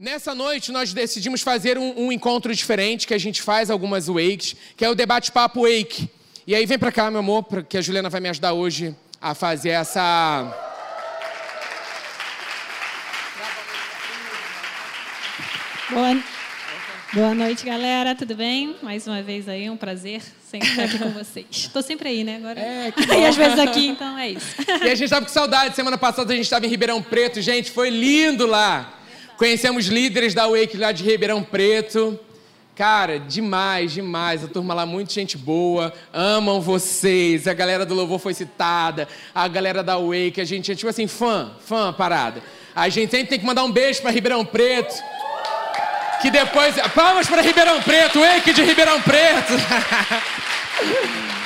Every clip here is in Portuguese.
Nessa noite, nós decidimos fazer um, um, encontro diferente, que a gente faz algumas wakes, que é o Debate Papo Wake. E aí, vem pra cá, meu amor, que a Juliana vai me ajudar hoje a fazer essa... Boa, Boa noite, galera. Tudo bem? Mais uma vez aí, um prazer sempre estar aqui com vocês. Estou sempre aí, né? Agora. É, que. E às vezes aqui, então é isso. E a gente estava com saudade. Semana passada a gente estava em Ribeirão Preto. Gente, foi lindo lá. Conhecemos líderes da Wake lá de Ribeirão Preto. Cara, demais, demais. A turma lá, muita gente boa. Amam vocês. A galera do Louvor foi citada. A galera da Wake. A gente é tipo assim, fã, fã parada. A gente sempre tem que mandar um beijo para Ribeirão Preto. Que depois. Palmas para Ribeirão Preto, Wake de Ribeirão Preto.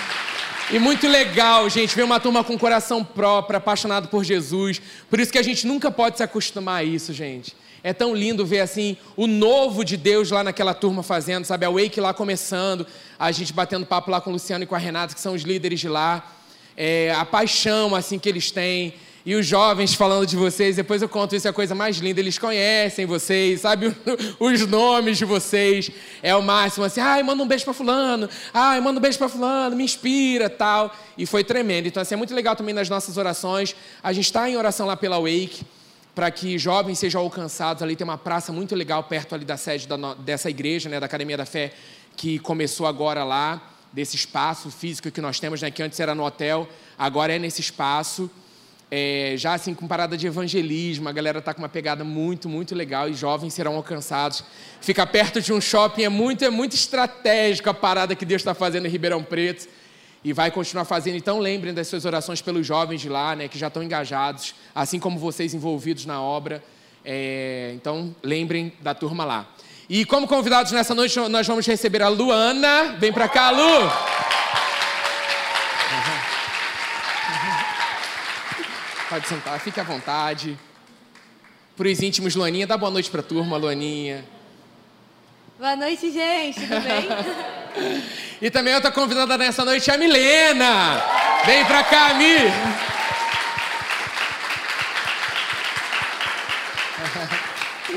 E muito legal, gente, ver uma turma com coração próprio, apaixonado por Jesus. Por isso que a gente nunca pode se acostumar a isso, gente. É tão lindo ver assim o novo de Deus lá naquela turma fazendo, sabe? A Wake lá começando, a gente batendo papo lá com o Luciano e com a Renata, que são os líderes de lá. É, a paixão assim que eles têm. E os jovens falando de vocês, depois eu conto isso, é a coisa mais linda. Eles conhecem vocês, sabe os nomes de vocês. É o máximo assim, ai, manda um beijo para fulano, ai, manda um beijo para fulano, me inspira, tal. E foi tremendo. Então, assim, é muito legal também nas nossas orações. A gente está em oração lá pela Wake para que jovens sejam alcançados. Ali tem uma praça muito legal perto ali da sede da, dessa igreja, né, da Academia da Fé, que começou agora lá, desse espaço físico que nós temos, né, que antes era no hotel, agora é nesse espaço. É, já assim com parada de evangelismo, a galera está com uma pegada muito, muito legal e jovens serão alcançados. Ficar perto de um shopping é muito, é muito estratégico a parada que Deus está fazendo em Ribeirão Preto e vai continuar fazendo. Então lembrem das suas orações pelos jovens de lá, né, que já estão engajados, assim como vocês envolvidos na obra. É, então lembrem da turma lá. E como convidados nessa noite nós vamos receber a Luana. Vem para cá, Lu. Pode sentar, fique à vontade. Para os íntimos, Luaninha, dá boa noite para a turma, Luaninha. Boa noite, gente, tudo bem? e também outra convidada nessa noite é a Milena. Vem pra cá, Mi.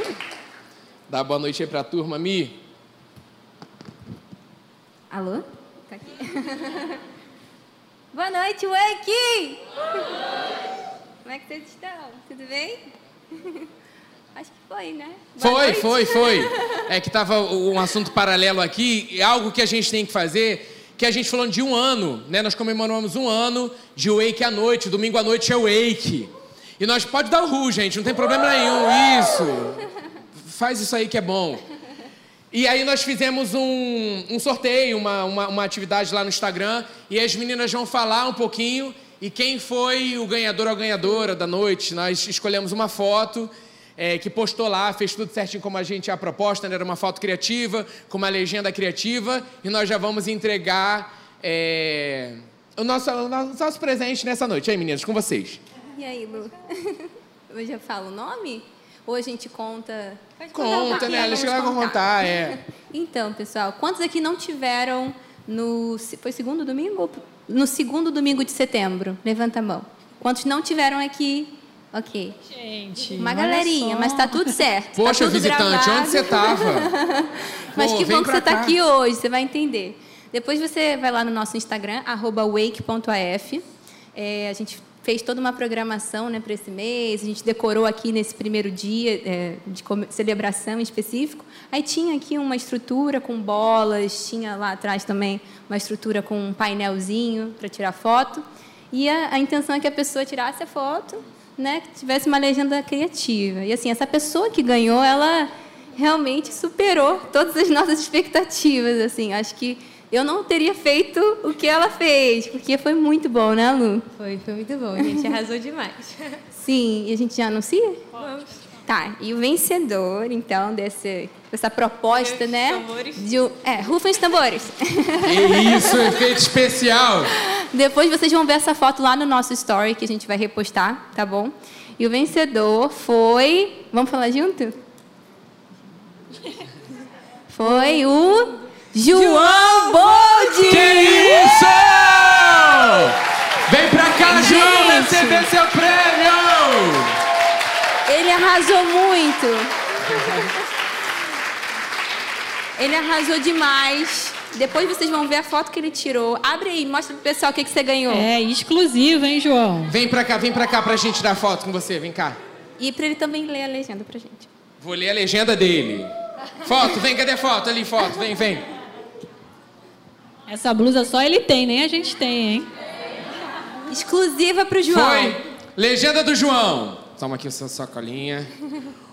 Dá boa noite aí pra turma, Mi. Alô? Tá aqui. boa noite, Wake! Como é que vocês estão? Tudo bem? Acho que foi, né? Boa foi, noite. foi, foi. É que estava um assunto paralelo aqui, algo que a gente tem que fazer, que a gente falando de um ano, né? Nós comemoramos um ano de Wake à noite, domingo à noite é Wake. E nós pode dar o ru, gente, não tem problema nenhum. Isso. Faz isso aí que é bom. E aí nós fizemos um, um sorteio, uma, uma, uma atividade lá no Instagram, e as meninas vão falar um pouquinho. E quem foi o ganhador ou ganhadora da noite? Nós escolhemos uma foto é, que postou lá, fez tudo certinho como a gente a proposta, né? era uma foto criativa, com uma legenda criativa, e nós já vamos entregar é, o, nosso, o nosso presente nessa noite. E aí, meninas, com vocês. E aí, Lu? Eu já falo o nome? Ou a gente conta? Conta, né? Eles vão contar, é. Então, pessoal, quantos aqui não tiveram no. Foi segundo domingo? No segundo domingo de setembro? Levanta a mão. Quantos não tiveram aqui Ok. Gente. Uma galerinha, mas tá tudo certo. Tá Poxa, tá visitante, gravado. onde você tava? mas Pô, que bom que você cá. tá aqui hoje, você vai entender. Depois você vai lá no nosso Instagram, wake.af. É, a gente fez toda uma programação né, para esse mês, a gente decorou aqui nesse primeiro dia é, de celebração em específico. Aí tinha aqui uma estrutura com bolas, tinha lá atrás também uma estrutura com um painelzinho para tirar foto. E a, a intenção é que a pessoa tirasse a foto né, que tivesse uma legenda criativa. E assim, essa pessoa que ganhou, ela realmente superou todas as nossas expectativas, assim. Acho que eu não teria feito o que ela fez, porque foi muito bom, né, Lu? Foi, foi muito bom. A gente arrasou demais. Sim, e a gente já anuncia? Vamos. Tá, e o vencedor, então, desse, dessa proposta, né? Tambores. De, é, rufem os tambores. Que isso, efeito especial. Depois vocês vão ver essa foto lá no nosso story que a gente vai repostar, tá bom? E o vencedor foi. Vamos falar junto? Foi o João Boldi! Que isso! Vem pra cá, João, Gente. receber seu prêmio! Ele arrasou muito. Ele arrasou demais. Depois vocês vão ver a foto que ele tirou. Abre aí, mostra pro pessoal o que, que você ganhou. É exclusivo, hein, João? Vem pra cá, vem pra cá pra gente dar foto com você, vem cá. E pra ele também ler a legenda pra gente. Vou ler a legenda dele. Foto, vem, cadê a foto? Ali, foto, vem, vem. Essa blusa só ele tem, nem a gente tem, hein? Exclusiva pro João. Foi. Legenda do João. Toma aqui a sua sacolinha.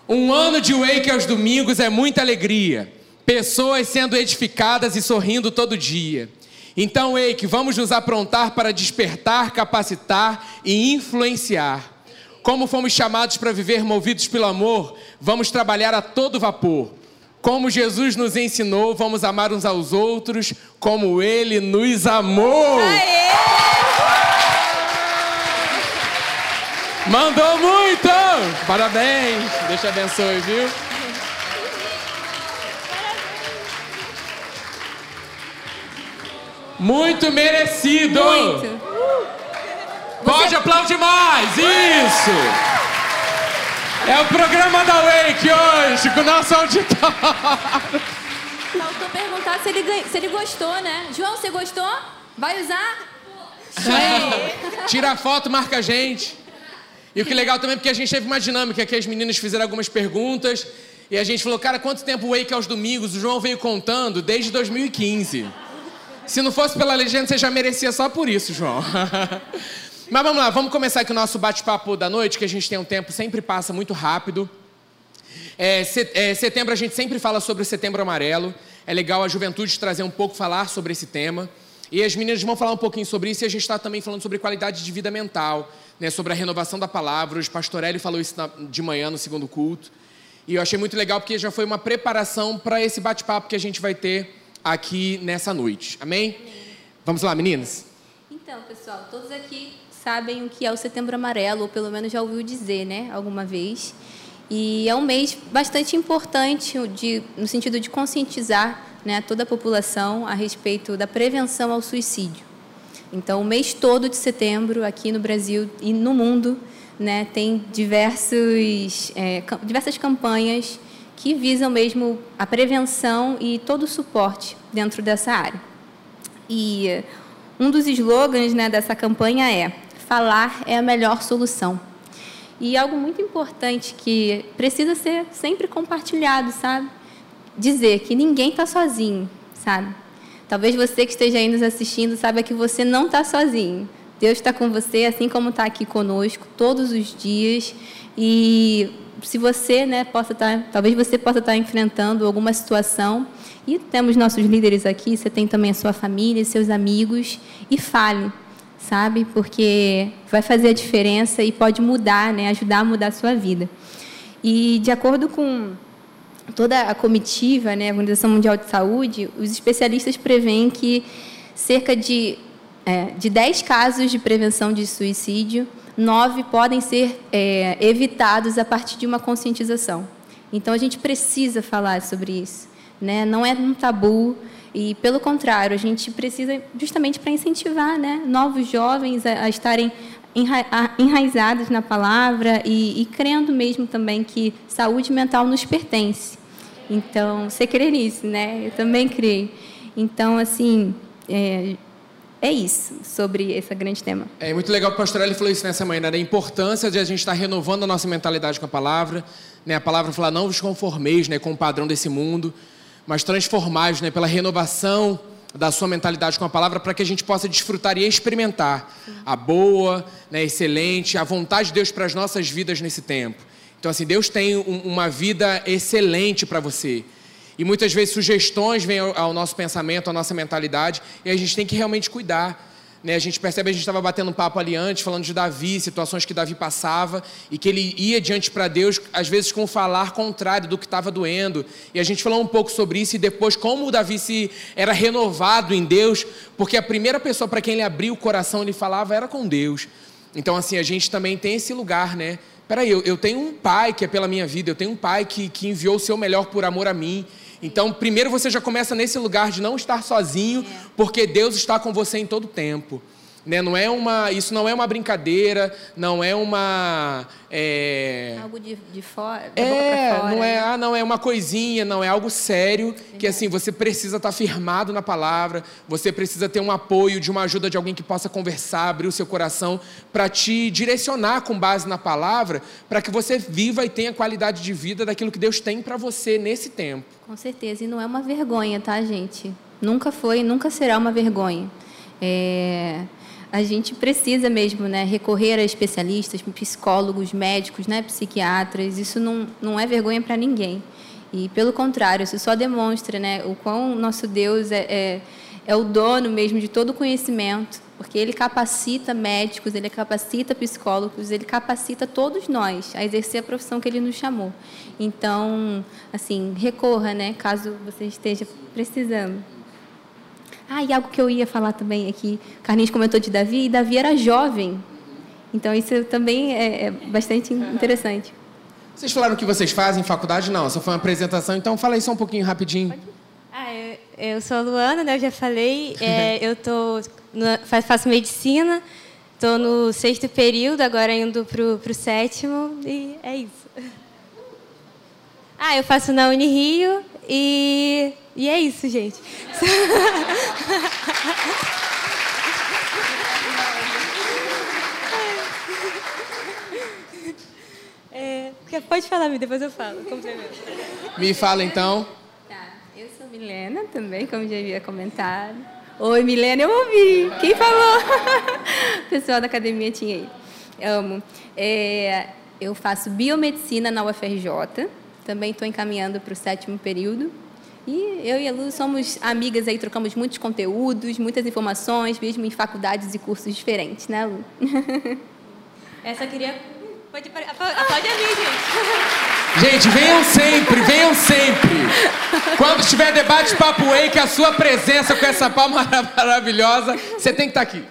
Um ano de wake aos domingos é muita alegria. Pessoas sendo edificadas e sorrindo todo dia. Então, Wake, vamos nos aprontar para despertar, capacitar e influenciar. Como fomos chamados para viver movidos pelo amor, vamos trabalhar a todo vapor. Como Jesus nos ensinou, vamos amar uns aos outros como Ele nos amou. Aê! Mandou muito! Parabéns! Deus te abençoe, viu? Muito merecido! Muito. Pode aplaudir mais! Isso! É o programa da Wake hoje, com o nosso auditório. Faltou perguntar se ele, ganha- se ele gostou, né? João, você gostou? Vai usar? Tira a foto, marca a gente. E o que é legal também, porque a gente teve uma dinâmica que as meninas fizeram algumas perguntas. E a gente falou, cara, quanto tempo Wake aos domingos? O João veio contando desde 2015. Se não fosse pela legenda, você já merecia só por isso, João. Mas vamos lá, vamos começar aqui o nosso bate-papo da noite, que a gente tem um tempo, sempre passa muito rápido. É, é, setembro a gente sempre fala sobre o setembro amarelo. É legal a juventude trazer um pouco, falar sobre esse tema. E as meninas vão falar um pouquinho sobre isso e a gente está também falando sobre qualidade de vida mental, né, sobre a renovação da palavra. O Pastorelli falou isso na- de manhã no segundo culto. E eu achei muito legal porque já foi uma preparação para esse bate-papo que a gente vai ter aqui nessa noite. Amém? Vamos lá, meninas? Então, pessoal, todos aqui sabem o que é o Setembro Amarelo, ou pelo menos já ouviu dizer, né, alguma vez. E é um mês bastante importante de, no sentido de conscientizar né, toda a população a respeito da prevenção ao suicídio. Então, o mês todo de setembro, aqui no Brasil e no mundo, né, tem diversos, é, diversas campanhas que visam mesmo a prevenção e todo o suporte dentro dessa área. E um dos slogans né, dessa campanha é: falar é a melhor solução. E algo muito importante que precisa ser sempre compartilhado, sabe? Dizer que ninguém está sozinho, sabe? Talvez você que esteja aí nos assistindo saiba que você não está sozinho. Deus está com você, assim como está aqui conosco todos os dias. E se você, né, possa estar, talvez você possa estar enfrentando alguma situação, e temos nossos líderes aqui, você tem também a sua família, seus amigos, e fale, sabe? Porque vai fazer a diferença e pode mudar, né, ajudar a mudar a sua vida. E de acordo com toda a comitiva, né, a Organização Mundial de Saúde, os especialistas preveem que cerca de, é, de 10 casos de prevenção de suicídio, nove podem ser é, evitados a partir de uma conscientização. Então, a gente precisa falar sobre isso. Né? Não é um tabu, e, pelo contrário, a gente precisa justamente para incentivar né, novos jovens a, a estarem enraizados na palavra e, e crendo mesmo também que saúde mental nos pertence. Então, você crê nisso, né? Eu também creio. Então, assim, é, é isso sobre esse grande tema. É muito legal que o pastor Eli falou isso nessa manhã, né? da importância de a gente estar renovando a nossa mentalidade com a palavra. Né? A palavra fala, não vos conformeis né, com o padrão desse mundo, mas transformais né, pela renovação da sua mentalidade com a palavra para que a gente possa desfrutar e experimentar a boa, né, excelente, a vontade de Deus para as nossas vidas nesse tempo. Então, assim, Deus tem um- uma vida excelente para você. E muitas vezes sugestões vêm ao, nosso pensamento, à nossa mentalidade, e a gente tem que realmente cuidar. Né? A gente percebe, a gente estava batendo um papo ali antes, falando de Davi, situações que Davi passava, e que ele ia diante para Deus, às vezes com falar contrário do que estava doendo. E a gente falou um pouco sobre isso, e depois como o Davi se era renovado em Deus, porque a primeira pessoa para quem ele abriu o coração, ele falava, era com Deus. Então, assim, a gente também tem esse lugar, né? Peraí, eu, eu tenho um pai que é pela minha vida, eu tenho um pai que, que enviou o seu melhor por amor a mim. Então, primeiro você já começa nesse lugar de não estar sozinho, porque Deus está com você em todo tempo. Né? Não é uma, isso não é uma brincadeira, não é uma. É... Algo de, de fora. É, fora, não é, né? ah, não é uma coisinha, não é algo sério, que assim, você precisa estar firmado na palavra, você precisa ter um apoio, de uma ajuda de alguém que possa conversar, abrir o seu coração, para te direcionar com base na palavra, para que você viva e tenha qualidade de vida daquilo que Deus tem para você nesse tempo. Com certeza, e não é uma vergonha, tá, gente? Nunca foi e nunca será uma vergonha. É a gente precisa mesmo né, recorrer a especialistas, psicólogos, médicos, né, psiquiatras. Isso não, não é vergonha para ninguém. E, pelo contrário, isso só demonstra né, o quão nosso Deus é, é, é o dono mesmo de todo o conhecimento, porque Ele capacita médicos, Ele capacita psicólogos, Ele capacita todos nós a exercer a profissão que Ele nos chamou. Então, assim, recorra, né, caso você esteja precisando. Ah, e algo que eu ia falar também aqui, Carlinhos comentou de Davi, e Davi era jovem. Então isso também é, é bastante interessante. Vocês falaram o que vocês fazem em faculdade? Não, só foi uma apresentação, então fala aí só um pouquinho rapidinho. Ah, eu, eu sou a Luana, né? Eu já falei. É, eu tô no, faço medicina, estou no sexto período, agora indo para o sétimo, e é isso. Ah, eu faço na Unirio e e é isso, gente. É, pode falar, depois eu falo. Me fala então. Tá, eu sou Milena também, como já havia comentado. Oi, Milena, eu ouvi. Quem falou? o pessoal da academia tinha aí. Amo. É, eu faço biomedicina na UFRJ. Também estou encaminhando para o sétimo período. E eu e a Lu somos amigas aí, trocamos muitos conteúdos, muitas informações, mesmo em faculdades e cursos diferentes, né, Lu? Essa queria. Pode, pode abrir, gente. Gente, venham sempre, venham sempre. Quando tiver debate Papo Wake, a sua presença com essa palma maravilhosa, você tem que estar aqui.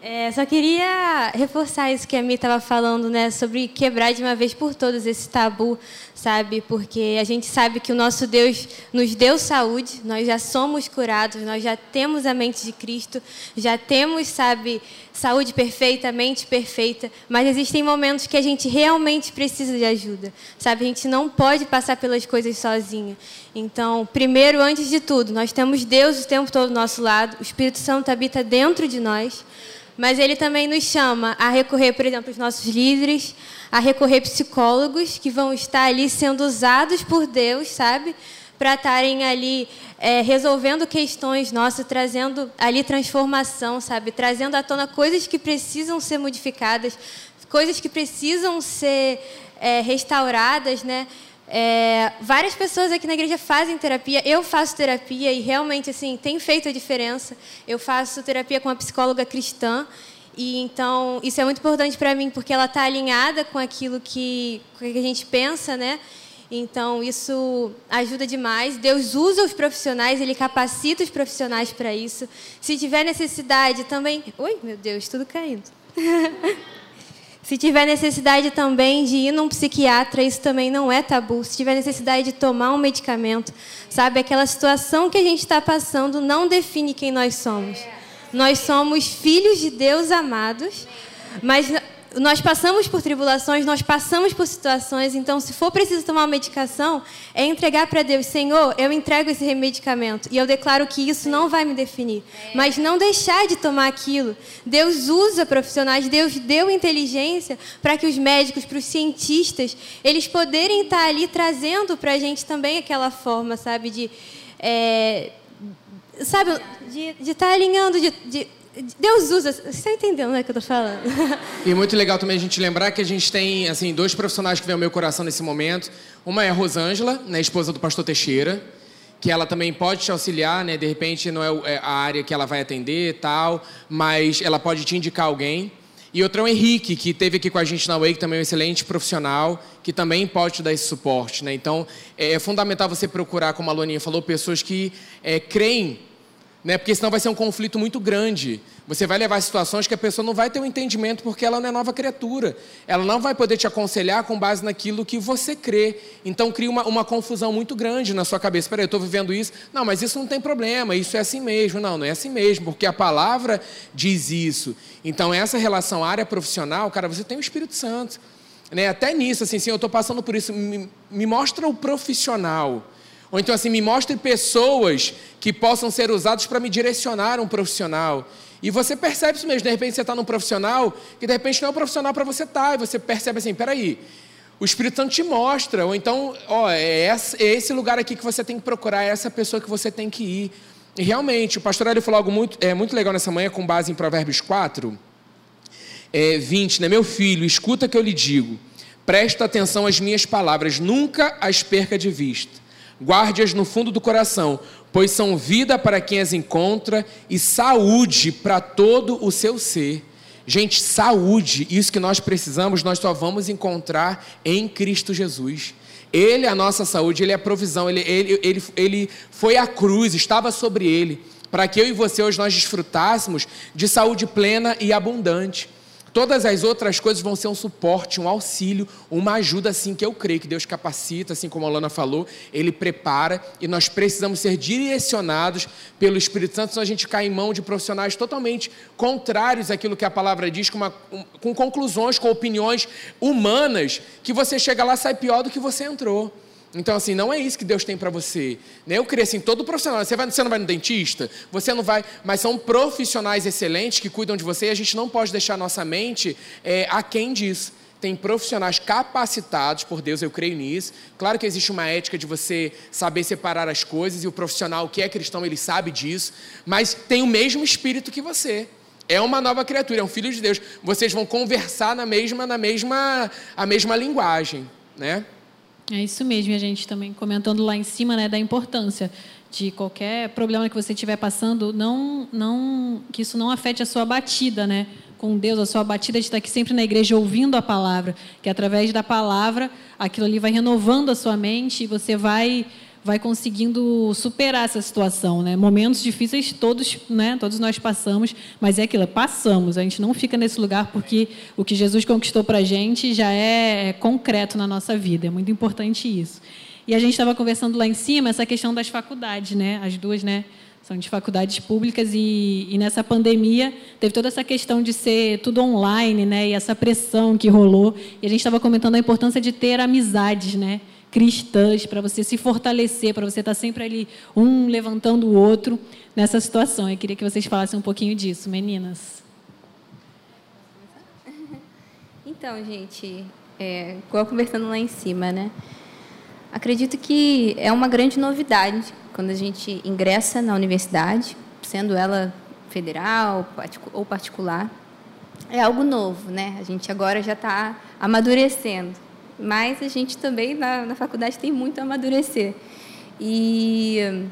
É, só queria reforçar isso que a Mi estava falando, né, sobre quebrar de uma vez por todas esse tabu, sabe? Porque a gente sabe que o nosso Deus nos deu saúde, nós já somos curados, nós já temos a mente de Cristo, já temos, sabe, saúde perfeita, mente perfeita, mas existem momentos que a gente realmente precisa de ajuda, sabe? A gente não pode passar pelas coisas sozinho. Então, primeiro, antes de tudo, nós temos Deus o tempo todo do nosso lado, o Espírito Santo habita dentro de nós. Mas ele também nos chama a recorrer, por exemplo, aos nossos líderes, a recorrer psicólogos que vão estar ali sendo usados por Deus, sabe? Para estarem ali é, resolvendo questões nossas, trazendo ali transformação, sabe? Trazendo à tona coisas que precisam ser modificadas, coisas que precisam ser é, restauradas, né? É, várias pessoas aqui na igreja fazem terapia. Eu faço terapia e realmente assim tem feito a diferença. Eu faço terapia com uma psicóloga cristã e então isso é muito importante para mim porque ela está alinhada com aquilo que, que a gente pensa, né? Então isso ajuda demais. Deus usa os profissionais, Ele capacita os profissionais para isso. Se tiver necessidade também, oi, meu Deus, tudo caindo. Se tiver necessidade também de ir num psiquiatra, isso também não é tabu. Se tiver necessidade de tomar um medicamento, sabe? Aquela situação que a gente está passando não define quem nós somos. Nós somos filhos de Deus amados, mas nós passamos por tribulações, nós passamos por situações, então, se for preciso tomar uma medicação, é entregar para Deus: Senhor, eu entrego esse medicamento e eu declaro que isso não vai me definir. Mas não deixar de tomar aquilo. Deus usa profissionais, Deus deu inteligência para que os médicos, para os cientistas, eles poderem estar ali trazendo para a gente também aquela forma, sabe, de. É, sabe, de estar tá alinhando, de, de Deus usa. Você está entendendo né, que eu estou falando? E muito legal também a gente lembrar que a gente tem assim dois profissionais que vêm ao meu coração nesse momento. Uma é a Rosângela, né, esposa do pastor Teixeira, que ela também pode te auxiliar, né? De repente não é, é a área que ela vai atender tal, mas ela pode te indicar alguém. E outro é o Henrique, que esteve aqui com a gente na Wake, também é um excelente profissional, que também pode te dar esse suporte. Né? Então, é fundamental você procurar, como a Loninha falou, pessoas que é, creem né? Porque senão vai ser um conflito muito grande. Você vai levar situações que a pessoa não vai ter um entendimento porque ela não é nova criatura. Ela não vai poder te aconselhar com base naquilo que você crê. Então cria uma, uma confusão muito grande na sua cabeça. Peraí, eu estou vivendo isso. Não, mas isso não tem problema, isso é assim mesmo. Não, não é assim mesmo, porque a palavra diz isso. Então, essa relação área profissional, cara, você tem o Espírito Santo. Né? Até nisso, assim, sim, eu estou passando por isso. Me, me mostra o profissional. Ou então, assim, me mostre pessoas que possam ser usadas para me direcionar um profissional. E você percebe isso mesmo. De repente, você está num profissional que, de repente, não é o profissional para você estar. Tá, e você percebe assim, peraí, o Espírito Santo te mostra. Ou então, ó, é esse lugar aqui que você tem que procurar, é essa pessoa que você tem que ir. E realmente, o pastor ele falou algo muito, é, muito legal nessa manhã, com base em Provérbios 4, é, 20, né? Meu filho, escuta que eu lhe digo, presta atenção às minhas palavras, nunca as perca de vista guarde-as no fundo do coração, pois são vida para quem as encontra e saúde para todo o seu ser. Gente, saúde, isso que nós precisamos, nós só vamos encontrar em Cristo Jesus. Ele é a nossa saúde, Ele é a provisão, Ele, ele, ele, ele foi a cruz, estava sobre Ele, para que eu e você hoje nós desfrutássemos de saúde plena e abundante. Todas as outras coisas vão ser um suporte, um auxílio, uma ajuda, assim que eu creio que Deus capacita, assim como a Lana falou, Ele prepara e nós precisamos ser direcionados pelo Espírito Santo, senão a gente cai em mão de profissionais totalmente contrários àquilo que a palavra diz, com, uma, com conclusões, com opiniões humanas, que você chega lá e sai pior do que você entrou. Então, assim, não é isso que Deus tem para você. Né? Eu creio assim, todo profissional, você, vai, você não vai no dentista, você não vai, mas são profissionais excelentes que cuidam de você e a gente não pode deixar nossa mente é, aquém disso. Tem profissionais capacitados por Deus, eu creio nisso. Claro que existe uma ética de você saber separar as coisas e o profissional que é cristão, ele sabe disso, mas tem o mesmo espírito que você. É uma nova criatura, é um filho de Deus. Vocês vão conversar na mesma, na mesma, a mesma linguagem, né? É isso mesmo, e a gente também comentando lá em cima né, da importância de qualquer problema que você estiver passando, não, não, que isso não afete a sua batida, né? Com Deus, a sua batida de estar aqui sempre na igreja ouvindo a palavra, que através da palavra aquilo ali vai renovando a sua mente e você vai vai conseguindo superar essa situação, né? Momentos difíceis todos, né? Todos nós passamos, mas é aquilo, passamos. A gente não fica nesse lugar porque o que Jesus conquistou para a gente já é concreto na nossa vida. É muito importante isso. E a gente estava conversando lá em cima essa questão das faculdades, né? As duas, né? São de faculdades públicas e, e nessa pandemia teve toda essa questão de ser tudo online, né? E essa pressão que rolou. E a gente estava comentando a importância de ter amizades, né? Cristãs, para você se fortalecer, para você estar tá sempre ali, um levantando o outro nessa situação. Eu queria que vocês falassem um pouquinho disso, meninas. Então, gente, é, igual conversando lá em cima, né? Acredito que é uma grande novidade quando a gente ingressa na universidade, sendo ela federal ou particular. É algo novo, né? A gente agora já está amadurecendo mas a gente também na, na faculdade tem muito a amadurecer. E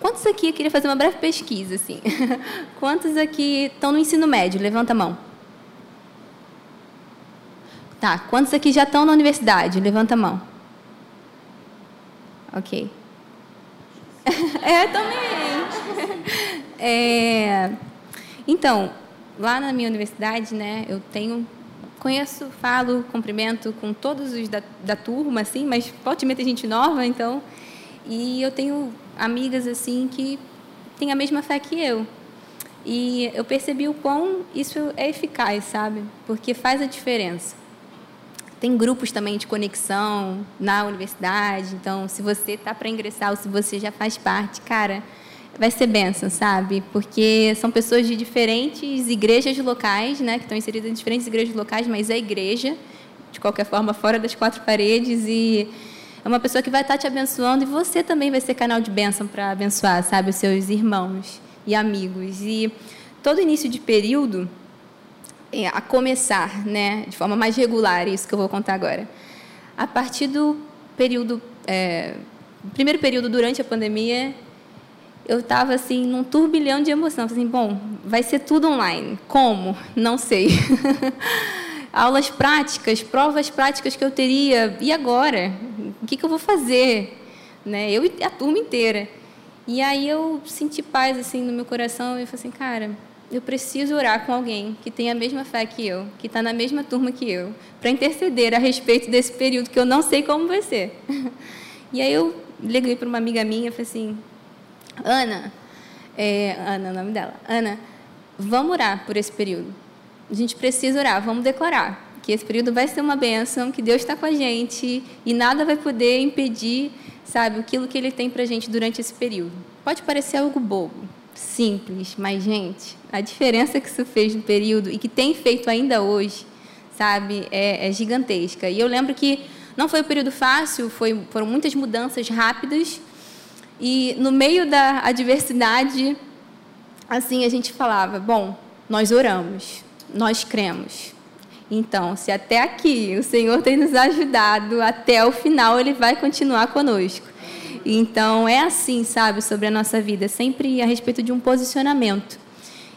quantos aqui, eu queria fazer uma breve pesquisa, assim. quantos aqui estão no ensino médio? Levanta a mão. Tá, quantos aqui já estão na universidade? Levanta a mão. Ok. é, também. é, então, lá na minha universidade, né, eu tenho conheço, falo, cumprimento com todos os da, da turma, assim, mas pode meter gente nova, então. E eu tenho amigas, assim, que têm a mesma fé que eu. E eu percebi o quão isso é eficaz, sabe? Porque faz a diferença. Tem grupos também de conexão na universidade, então, se você está para ingressar ou se você já faz parte, cara, vai ser benção, sabe? Porque são pessoas de diferentes igrejas locais, né, que estão inseridas em diferentes igrejas locais, mas é igreja, de qualquer forma, fora das quatro paredes. E é uma pessoa que vai estar te abençoando e você também vai ser canal de bênção para abençoar, sabe, os seus irmãos e amigos. E todo início de período, é, a começar, né, de forma mais regular, isso que eu vou contar agora, a partir do período, é, primeiro período durante a pandemia, eu estava assim num turbilhão de emoção, assim, bom, vai ser tudo online. Como? Não sei. Aulas práticas, provas práticas que eu teria. E agora? O que, que eu vou fazer? Né? Eu e a turma inteira. E aí eu senti paz assim no meu coração e falei assim, cara, eu preciso orar com alguém que tem a mesma fé que eu, que está na mesma turma que eu, para interceder a respeito desse período que eu não sei como vai ser. E aí eu liguei para uma amiga minha e falei assim, Ana, é, Ana, é o nome dela, Ana, vamos orar por esse período. A gente precisa orar, vamos declarar que esse período vai ser uma bênção, que Deus está com a gente e nada vai poder impedir, sabe, aquilo que Ele tem para a gente durante esse período. Pode parecer algo bobo, simples, mas, gente, a diferença que isso fez no período e que tem feito ainda hoje, sabe, é, é gigantesca. E eu lembro que não foi um período fácil, foi, foram muitas mudanças rápidas. E no meio da adversidade, assim a gente falava: bom, nós oramos, nós cremos. Então, se até aqui o Senhor tem nos ajudado, até o final Ele vai continuar conosco. Então, é assim, sabe, sobre a nossa vida, sempre a respeito de um posicionamento.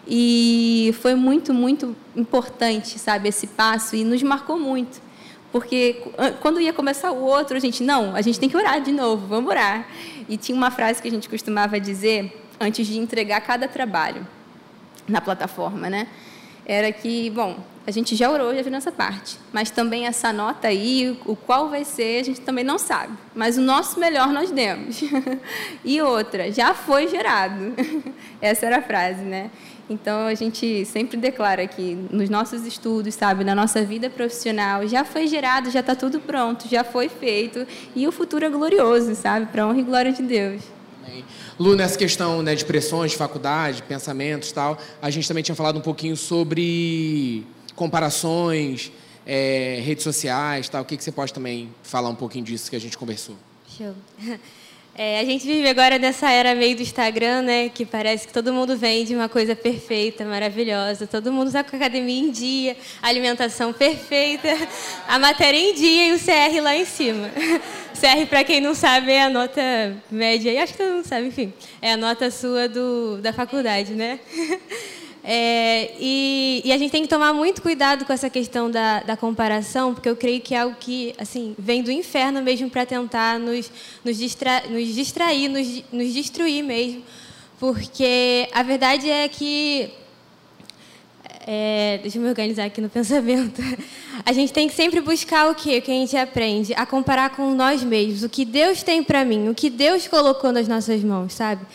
E foi muito, muito importante, sabe, esse passo e nos marcou muito. Porque quando ia começar o outro, a gente, não, a gente tem que orar de novo, vamos orar. E tinha uma frase que a gente costumava dizer antes de entregar cada trabalho na plataforma, né? Era que, bom, a gente já orou, já viu nossa parte, mas também essa nota aí, o qual vai ser, a gente também não sabe. Mas o nosso melhor nós demos. e outra, já foi gerado. Essa era a frase, né? Então a gente sempre declara que nos nossos estudos, sabe, na nossa vida profissional, já foi gerado, já está tudo pronto, já foi feito e o futuro é glorioso, sabe, para honra e glória de Deus. Amém. Lu, nessa questão né, de pressões de faculdade, pensamentos tal, a gente também tinha falado um pouquinho sobre comparações, é, redes sociais tal. O que, que você pode também falar um pouquinho disso que a gente conversou? Show. É, a gente vive agora nessa era meio do Instagram, né? Que parece que todo mundo vende uma coisa perfeita, maravilhosa. Todo mundo está com a academia em dia, alimentação perfeita, a matéria em dia e o CR lá em cima. CR, para quem não sabe, é a nota média. E acho que todo mundo sabe, enfim. É a nota sua do, da faculdade, né? É, e, e, a gente tem que tomar muito cuidado com essa questão da, da, comparação, porque eu creio que é algo que assim vem do inferno mesmo para tentar nos, nos, distra, nos distrair, nos, nos destruir mesmo. Porque a verdade é que é, deixa eu me organizar aqui no pensamento. A gente tem que sempre buscar o que? O que a gente aprende? A comparar com nós mesmos. O que Deus tem para mim, o que Deus colocou nas nossas mãos, sabe?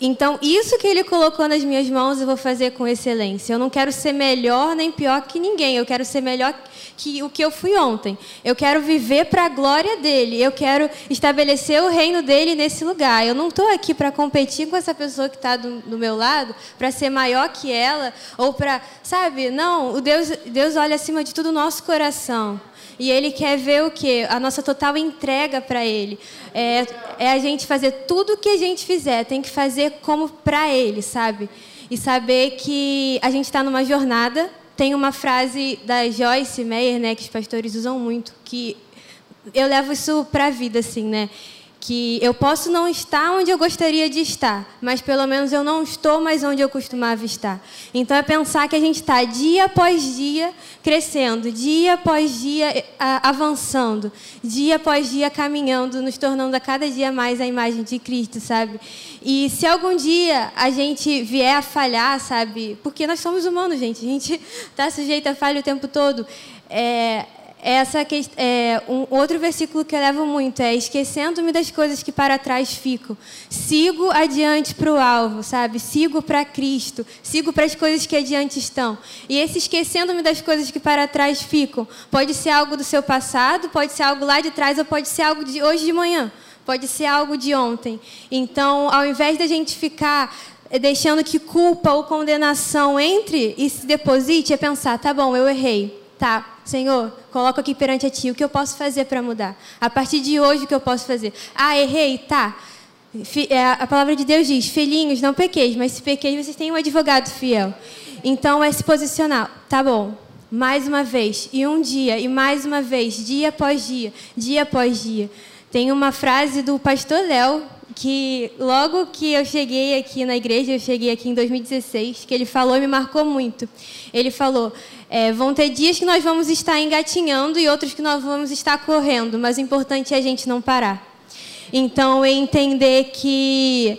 Então, isso que ele colocou nas minhas mãos, eu vou fazer com excelência. Eu não quero ser melhor nem pior que ninguém. Eu quero ser melhor que o que eu fui ontem. Eu quero viver para a glória dele. Eu quero estabelecer o reino dele nesse lugar. Eu não estou aqui para competir com essa pessoa que está do, do, meu lado, para ser maior que ela, ou para, sabe? Não, o Deus, Deus olha acima de tudo o nosso coração. E Ele quer ver o quê? A nossa total entrega para Ele. É, é a gente fazer tudo o que a gente fizer, tem que fazer como para Ele, sabe? E saber que a gente está numa jornada. Tem uma frase da Joyce Meyer, né, que os pastores usam muito, que eu levo isso para a vida, assim, né? Que eu posso não estar onde eu gostaria de estar, mas pelo menos eu não estou mais onde eu costumava estar. Então é pensar que a gente está dia após dia crescendo, dia após dia eh, avançando, dia após dia caminhando, nos tornando a cada dia mais a imagem de Cristo, sabe? E se algum dia a gente vier a falhar, sabe? Porque nós somos humanos, gente, a gente está sujeito a falha o tempo todo. É, essa é, um outro versículo que eu levo muito é esquecendo-me das coisas que para trás ficam, sigo adiante para o alvo, sabe? Sigo para Cristo, sigo para as coisas que adiante estão. E esse esquecendo-me das coisas que para trás ficam, pode ser algo do seu passado, pode ser algo lá de trás, ou pode ser algo de hoje de manhã, pode ser algo de ontem. Então, ao invés da gente ficar deixando que culpa ou condenação entre e se deposite, é pensar, tá bom, eu errei Tá, Senhor, coloco aqui perante a Ti o que eu posso fazer para mudar. A partir de hoje, o que eu posso fazer? Ah, errei, tá. É, a palavra de Deus diz: Filhinhos, não pequeis, mas se pequeis, vocês têm um advogado fiel. Então é se posicionar. Tá bom, mais uma vez, e um dia, e mais uma vez, dia após dia, dia após dia. Tem uma frase do pastor Léo, que logo que eu cheguei aqui na igreja, eu cheguei aqui em 2016, que ele falou e me marcou muito. Ele falou: é, vão ter dias que nós vamos estar engatinhando e outros que nós vamos estar correndo, mas o importante é a gente não parar. Então, é entender que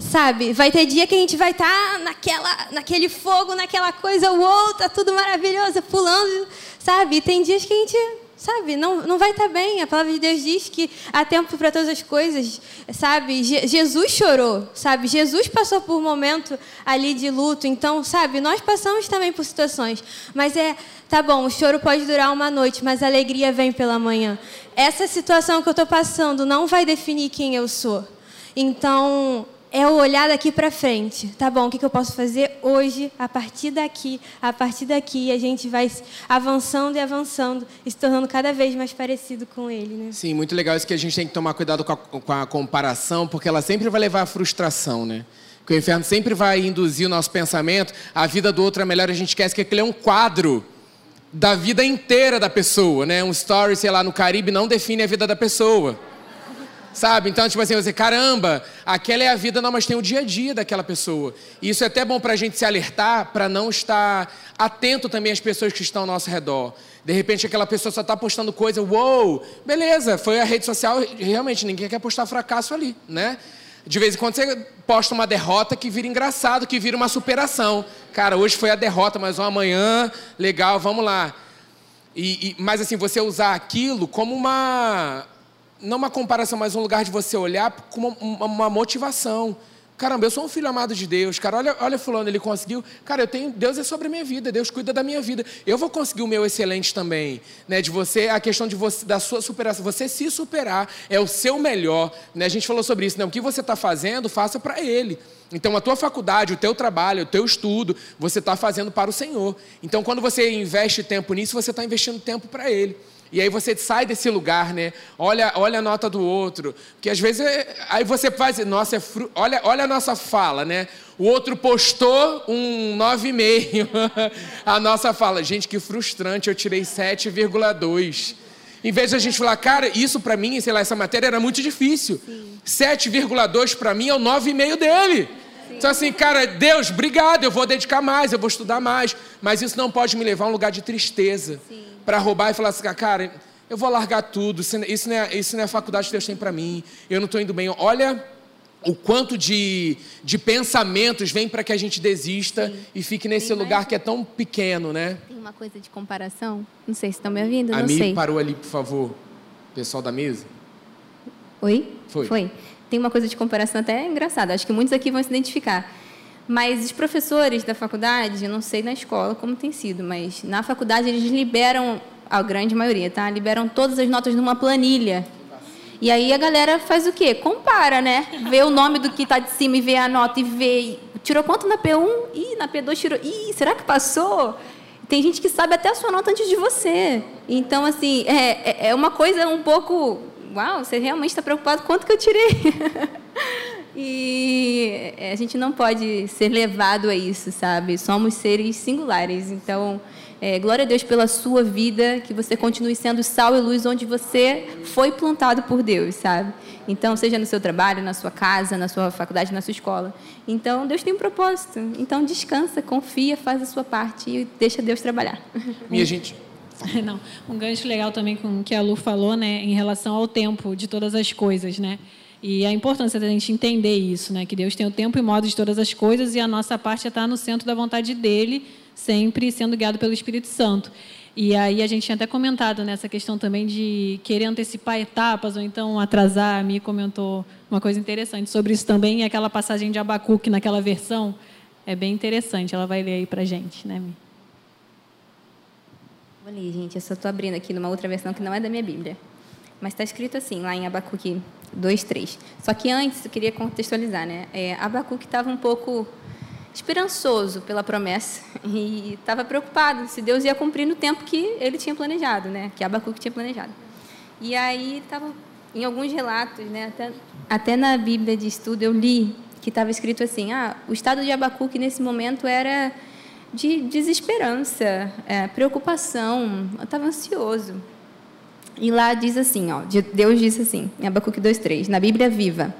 sabe, vai ter dia que a gente vai estar naquela, naquele fogo, naquela coisa, uou, tá tudo maravilhoso, pulando, sabe? E tem dias que a gente sabe? Não, não vai estar bem. A palavra de Deus diz que há tempo para todas as coisas, sabe? Je Jesus chorou, sabe? Jesus passou por um momento ali de luto. Então, sabe? Nós passamos também por situações, mas é tá bom. O choro pode durar uma noite, mas a alegria vem pela manhã. Essa situação que eu estou passando não vai definir quem eu sou. Então, é o olhar daqui para frente. Tá bom, o que eu posso fazer hoje, a partir daqui, a partir daqui, a gente vai avançando e avançando, e se tornando cada vez mais parecido com ele. Né? Sim, muito legal isso que a gente tem que tomar cuidado com a, com a comparação, porque ela sempre vai levar à frustração, né? Que o inferno sempre vai induzir o nosso pensamento, a vida do outro é melhor, a gente esquece que aquele é um quadro da vida inteira da pessoa, né? Um story, sei lá, no Caribe não define a vida da pessoa. Sabe? Então, tipo assim, você, caramba, aquela é a vida, não, mas tem o dia a dia daquela pessoa. E isso é até bom para a gente se alertar, para não estar atento também às pessoas que estão ao nosso redor. De repente, aquela pessoa só está postando coisa, uou, beleza, foi a rede social, realmente ninguém quer postar fracasso ali, né? De vez em quando você posta uma derrota que vira engraçado, que vira uma superação. Cara, hoje foi a derrota, mas amanhã, legal, vamos lá. E, e, mas assim, você usar aquilo como uma, não uma comparação, mas um lugar de você olhar como uma, uma motivação. Caramba, eu sou um filho amado de Deus. Cara, olha, olha fulano, ele conseguiu. Cara, eu tenho, Deus é sobre a minha vida, Deus cuida da minha vida. Eu vou conseguir o meu excelente também, né? De você, a questão de você, da sua superação, você se superar é o seu melhor, né? A gente falou sobre isso, né? O que você está fazendo, faça para Ele. Então, a tua faculdade, o teu trabalho, o teu estudo, você está fazendo para o Senhor. Então, quando você investe tempo nisso, você está investindo tempo para Ele. E aí você sai desse lugar, né? Olha, olha a nota do outro. Porque às vezes aí você faz, nossa, é fru... olha, olha a nossa fala, né? O outro postou um 9,5. a nossa fala, gente, que frustrante, eu tirei 7,2. Em vez de a gente falar, cara, isso para mim, sei lá, essa matéria era muito difícil. 7,2 para mim é o 9,5 dele. Sim. Então assim, cara, Deus, obrigado, eu vou dedicar mais, eu vou estudar mais. Mas isso não pode me levar a um lugar de tristeza. Para roubar e falar assim, cara, eu vou largar tudo, isso não é, isso não é a faculdade que Deus tem para mim, eu não estou indo bem. Olha o quanto de, de pensamentos vem para que a gente desista Sim. e fique nesse tem lugar mais... que é tão pequeno, né? Tem uma coisa de comparação? Não sei se estão me ouvindo, a não sei. parou ali, por favor, pessoal da mesa. Oi? Foi. Foi. Tem uma coisa de comparação até engraçada, acho que muitos aqui vão se identificar. Mas os professores da faculdade, eu não sei na escola como tem sido, mas na faculdade eles liberam, a grande maioria, tá? Liberam todas as notas numa planilha. E aí a galera faz o quê? Compara, né? Vê o nome do que está de cima e vê a nota e vê. Tirou quanto na P1? Ih, na P2 tirou. Ih, será que passou? Tem gente que sabe até a sua nota antes de você. Então, assim, é, é, é uma coisa um pouco. Uau, você realmente está preocupado quanto que eu tirei? E a gente não pode ser levado a isso, sabe? Somos seres singulares. Então, é, glória a Deus pela sua vida, que você continue sendo sal e luz onde você foi plantado por Deus, sabe? Então, seja no seu trabalho, na sua casa, na sua faculdade, na sua escola. Então, Deus tem um propósito. Então, descansa, confia, faz a sua parte e deixa Deus trabalhar. Minha gente. Não, um gancho legal também com o que a Lu falou, né, em relação ao tempo de todas as coisas, né? E a importância da gente entender isso, né? Que Deus tem o tempo e modo de todas as coisas e a nossa parte é estar no centro da vontade dele, sempre sendo guiado pelo Espírito Santo. E aí a gente tinha até comentado nessa questão também de querer antecipar etapas ou então atrasar. A Mi comentou uma coisa interessante sobre isso também, e aquela passagem de Abacuque naquela versão é bem interessante. Ela vai ler aí para gente, né, Mi? Ler, gente. Eu só estou abrindo aqui numa outra versão que não é da minha Bíblia. Mas está escrito assim, lá em Abacuque 2, 3. Só que antes, eu queria contextualizar, né? É, Abacuque estava um pouco esperançoso pela promessa e estava preocupado se Deus ia cumprir no tempo que ele tinha planejado, né? Que Abacuque tinha planejado. E aí estava em alguns relatos, né? Até, até na Bíblia de estudo eu li que estava escrito assim: ah, o estado de Abacuque nesse momento era de desesperança, é, preocupação, estava ansioso. E lá diz assim, ó, Deus disse assim, em Abacuque 2:3, na Bíblia viva: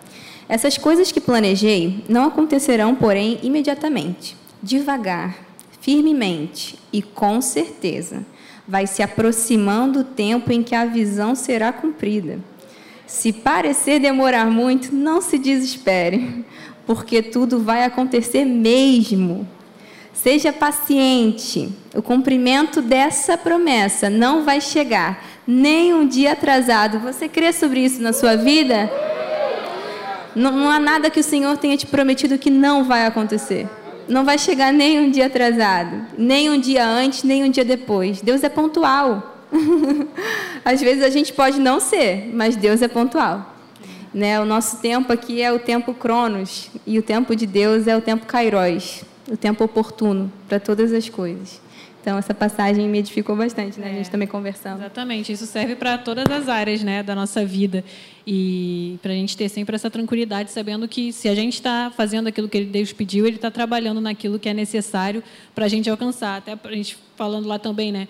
Essas coisas que planejei não acontecerão, porém, imediatamente, devagar, firmemente e com certeza. Vai se aproximando o tempo em que a visão será cumprida. Se parecer demorar muito, não se desespere, porque tudo vai acontecer mesmo. Seja paciente. O cumprimento dessa promessa não vai chegar nem um dia atrasado. Você crê sobre isso na sua vida? Não, não há nada que o Senhor tenha te prometido que não vai acontecer. Não vai chegar nem um dia atrasado, nem um dia antes, nem um dia depois. Deus é pontual. Às vezes a gente pode não ser, mas Deus é pontual. Né? O nosso tempo aqui é o tempo Cronos e o tempo de Deus é o tempo Kairos o tempo oportuno para todas as coisas. Então, essa passagem me edificou bastante, né? É, a gente também conversando. Exatamente. Isso serve para todas as áreas né, da nossa vida. E para a gente ter sempre essa tranquilidade, sabendo que se a gente está fazendo aquilo que Deus pediu, Ele está trabalhando naquilo que é necessário para a gente alcançar. Até a gente falando lá também, né?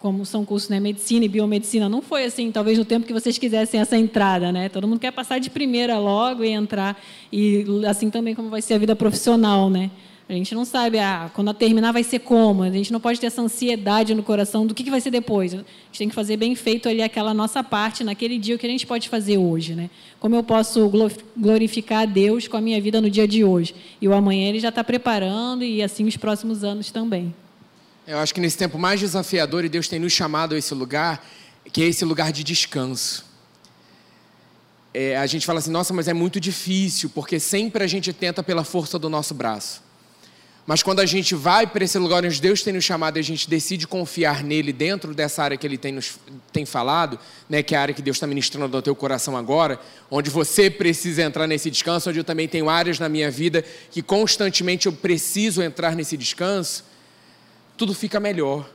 Como são cursos, né? Medicina e biomedicina. Não foi assim, talvez no tempo que vocês quisessem essa entrada, né? Todo mundo quer passar de primeira logo e entrar. E assim também como vai ser a vida profissional, né? A gente não sabe, ah, quando terminar vai ser como. A gente não pode ter essa ansiedade no coração do que, que vai ser depois. A gente tem que fazer bem feito ali aquela nossa parte naquele dia, o que a gente pode fazer hoje. Né? Como eu posso glorificar a Deus com a minha vida no dia de hoje. E o amanhã ele já está preparando e assim os próximos anos também. Eu acho que nesse tempo mais desafiador, e Deus tem nos chamado a esse lugar, que é esse lugar de descanso. É, a gente fala assim, nossa, mas é muito difícil, porque sempre a gente tenta pela força do nosso braço. Mas quando a gente vai para esse lugar onde Deus tem nos chamado e a gente decide confiar nele dentro dessa área que ele tem, nos, tem falado, né, que é a área que Deus está ministrando ao teu coração agora, onde você precisa entrar nesse descanso, onde eu também tenho áreas na minha vida que constantemente eu preciso entrar nesse descanso, tudo fica melhor.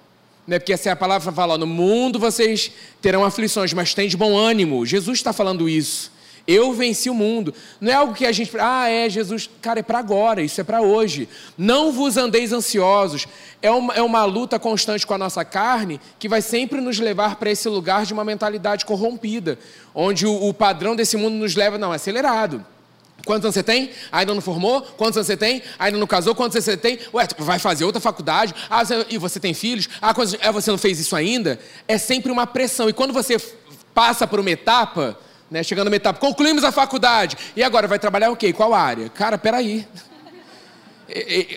Né? Porque essa é a palavra fala: no mundo vocês terão aflições, mas tem de bom ânimo. Jesus está falando isso. Eu venci o mundo. Não é algo que a gente, ah, é Jesus, cara, é para agora, isso é para hoje. Não vos andeis ansiosos. É uma, é uma luta constante com a nossa carne que vai sempre nos levar para esse lugar de uma mentalidade corrompida, onde o, o padrão desse mundo nos leva, não, é acelerado. Quantos anos você tem? Ainda não formou? Quantos anos você tem? Ainda não casou? Quantos anos você tem? Ué, vai fazer outra faculdade? Ah, você, e você tem filhos? Ah, quantos, é, você não fez isso ainda? É sempre uma pressão. E quando você passa por uma etapa, né? Chegando numa etapa, concluímos a faculdade. E agora, vai trabalhar o quê? Qual área? Cara, peraí.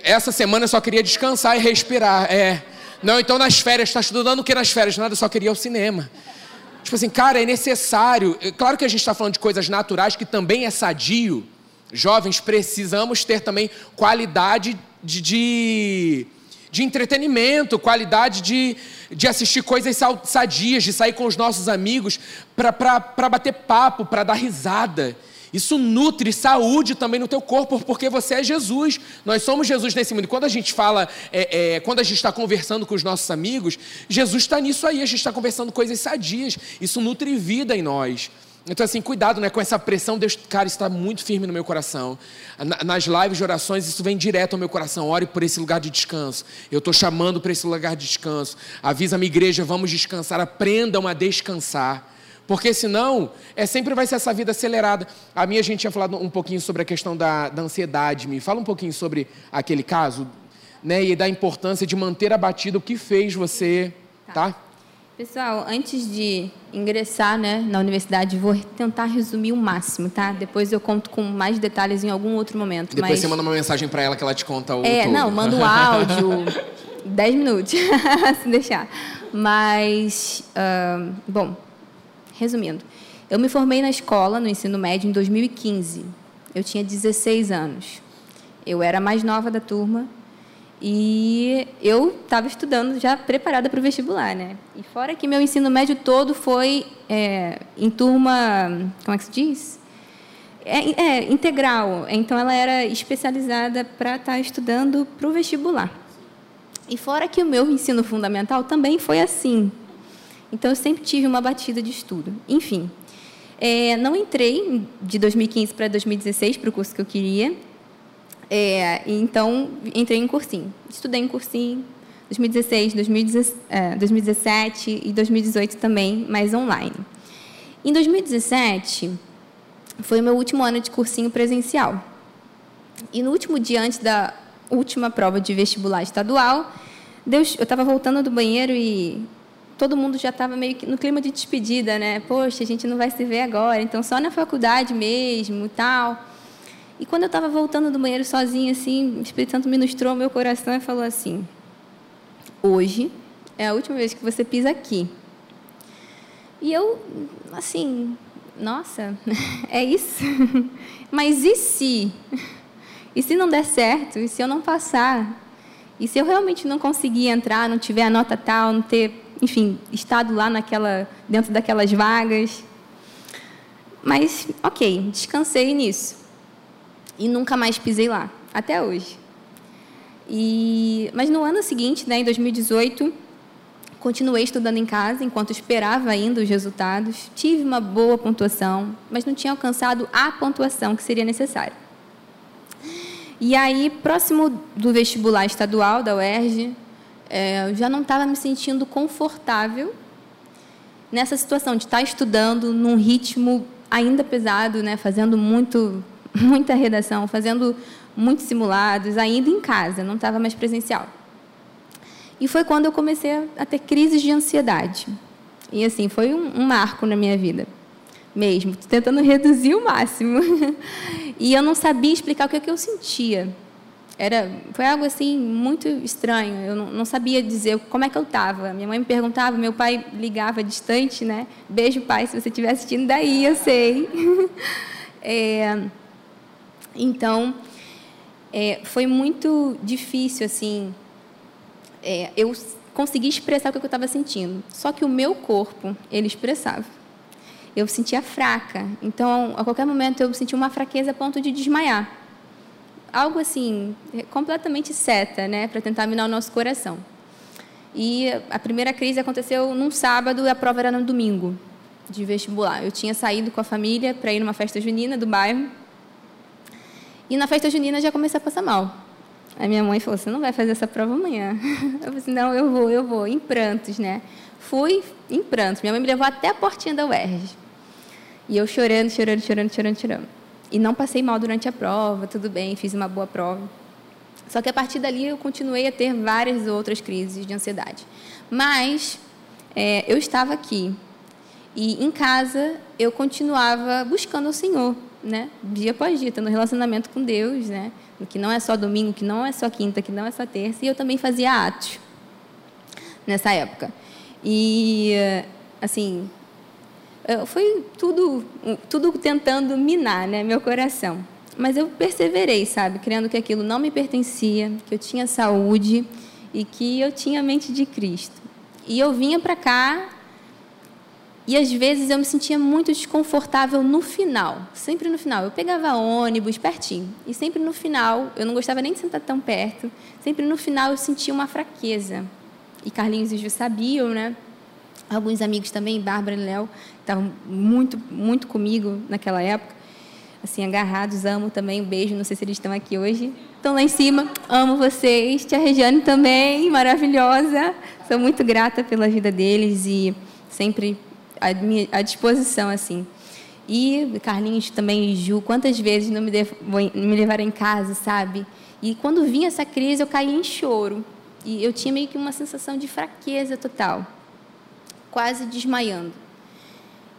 Essa semana eu só queria descansar e respirar. É. Não, então nas férias, está estudando o que nas férias? Nada, só queria ao cinema. Tipo assim, cara, é necessário. É claro que a gente está falando de coisas naturais, que também é sadio. Jovens, precisamos ter também qualidade de, de de entretenimento, qualidade de, de assistir coisas sadias, de sair com os nossos amigos para bater papo, para dar risada. Isso nutre saúde também no teu corpo, porque você é Jesus. Nós somos Jesus nesse mundo. E quando a gente fala, é, é, quando a gente está conversando com os nossos amigos, Jesus está nisso aí. A gente está conversando coisas sadias. Isso nutre vida em nós. Então, assim, cuidado né, com essa pressão. Deus, cara, está muito firme no meu coração. Nas lives de orações, isso vem direto ao meu coração. Ore por esse lugar de descanso. Eu estou chamando para esse lugar de descanso. Avisa a minha igreja, vamos descansar. Aprendam a descansar. Porque senão, é, sempre vai ser essa vida acelerada. A minha, a gente tinha falado um pouquinho sobre a questão da, da ansiedade. Me fala um pouquinho sobre aquele caso, né? E da importância de manter abatido o que fez você, tá? tá? Pessoal, antes de ingressar né, na universidade, vou tentar resumir o máximo, tá? Depois eu conto com mais detalhes em algum outro momento. Depois mas... você manda uma mensagem para ela que ela te conta o É, todo. não, manda um áudio, 10 minutos, se deixar. Mas, uh, bom, resumindo. Eu me formei na escola, no ensino médio, em 2015. Eu tinha 16 anos. Eu era a mais nova da turma e eu estava estudando já preparada para o vestibular, né? E fora que meu ensino médio todo foi é, em turma, como é que se diz? É, é integral. Então ela era especializada para estar tá estudando para o vestibular. E fora que o meu ensino fundamental também foi assim. Então eu sempre tive uma batida de estudo. Enfim, é, não entrei de 2015 para 2016 para o curso que eu queria é, então, entrei em cursinho. Estudei em cursinho 2016, 2017 e 2018 também, mais online. Em 2017, foi o meu último ano de cursinho presencial. E no último dia, antes da última prova de vestibular estadual, Deus, eu estava voltando do banheiro e todo mundo já estava meio que no clima de despedida, né? Poxa, a gente não vai se ver agora, então só na faculdade mesmo tal. E quando eu estava voltando do banheiro sozinha, assim, o Espírito Santo ministrou meu coração e falou assim: Hoje é a última vez que você pisa aqui. E eu, assim, nossa, é isso? Mas e se? E se não der certo? E se eu não passar? E se eu realmente não conseguir entrar, não tiver a nota tal, não ter, enfim, estado lá naquela, dentro daquelas vagas? Mas, ok, descansei nisso. E nunca mais pisei lá, até hoje. E, mas no ano seguinte, né, em 2018, continuei estudando em casa enquanto esperava ainda os resultados. Tive uma boa pontuação, mas não tinha alcançado a pontuação que seria necessária. E aí, próximo do vestibular estadual da UERJ, é, eu já não estava me sentindo confortável nessa situação de estar estudando num ritmo ainda pesado, né, fazendo muito, muita redação, fazendo muitos simulados, ainda em casa, não estava mais presencial. E foi quando eu comecei a ter crises de ansiedade. E assim, foi um, um marco na minha vida, mesmo, tentando reduzir o máximo. e eu não sabia explicar o que, é que eu sentia. Era, foi algo assim muito estranho. Eu não, não sabia dizer como é que eu estava. Minha mãe me perguntava, meu pai ligava distante, né? Beijo, pai, se você estiver assistindo daí, eu sei. é, então, é, foi muito difícil assim. É, eu consegui expressar o que eu estava sentindo. Só que o meu corpo ele expressava. Eu sentia fraca. Então, a qualquer momento eu sentia uma fraqueza a ponto de desmaiar. Algo assim completamente seta, né, para tentar minar o nosso coração. E a primeira crise aconteceu num sábado e a prova era no domingo de vestibular. Eu tinha saído com a família para ir numa festa junina do bairro e na festa junina já comecei a passar mal. A minha mãe falou: Você não vai fazer essa prova amanhã? Eu falei assim: Não, eu vou, eu vou. Em prantos, né? Fui em prantos. Minha mãe me levou até a portinha da UERJ. E eu chorando, chorando, chorando, chorando, chorando. E não passei mal durante a prova, tudo bem, fiz uma boa prova. Só que a partir dali eu continuei a ter várias outras crises de ansiedade. Mas é, eu estava aqui e em casa eu continuava buscando o Senhor né, dia após dia, tendo relacionamento com Deus, né, que não é só domingo, que não é só quinta, que não é só terça, e eu também fazia atos nessa época. E, assim, foi tudo, tudo tentando minar né, meu coração. Mas eu perseverei, sabe, crendo que aquilo não me pertencia, que eu tinha saúde e que eu tinha a mente de Cristo. E eu vinha para cá e às vezes eu me sentia muito desconfortável no final, sempre no final. Eu pegava ônibus pertinho, e sempre no final, eu não gostava nem de sentar tão perto, sempre no final eu sentia uma fraqueza. E Carlinhos e Ju sabiam, né? Alguns amigos também, Bárbara e Léo, estavam muito, muito comigo naquela época. Assim, agarrados, amo também, um beijo, não sei se eles estão aqui hoje. Estão lá em cima, amo vocês. Tia Regiane também, maravilhosa. Sou muito grata pela vida deles e sempre à, minha, à disposição, assim. E Carlinhos também e Ju, quantas vezes não me, me levaram em casa, sabe? E quando vinha essa crise, eu caía em choro. E eu tinha meio que uma sensação de fraqueza total, quase desmaiando.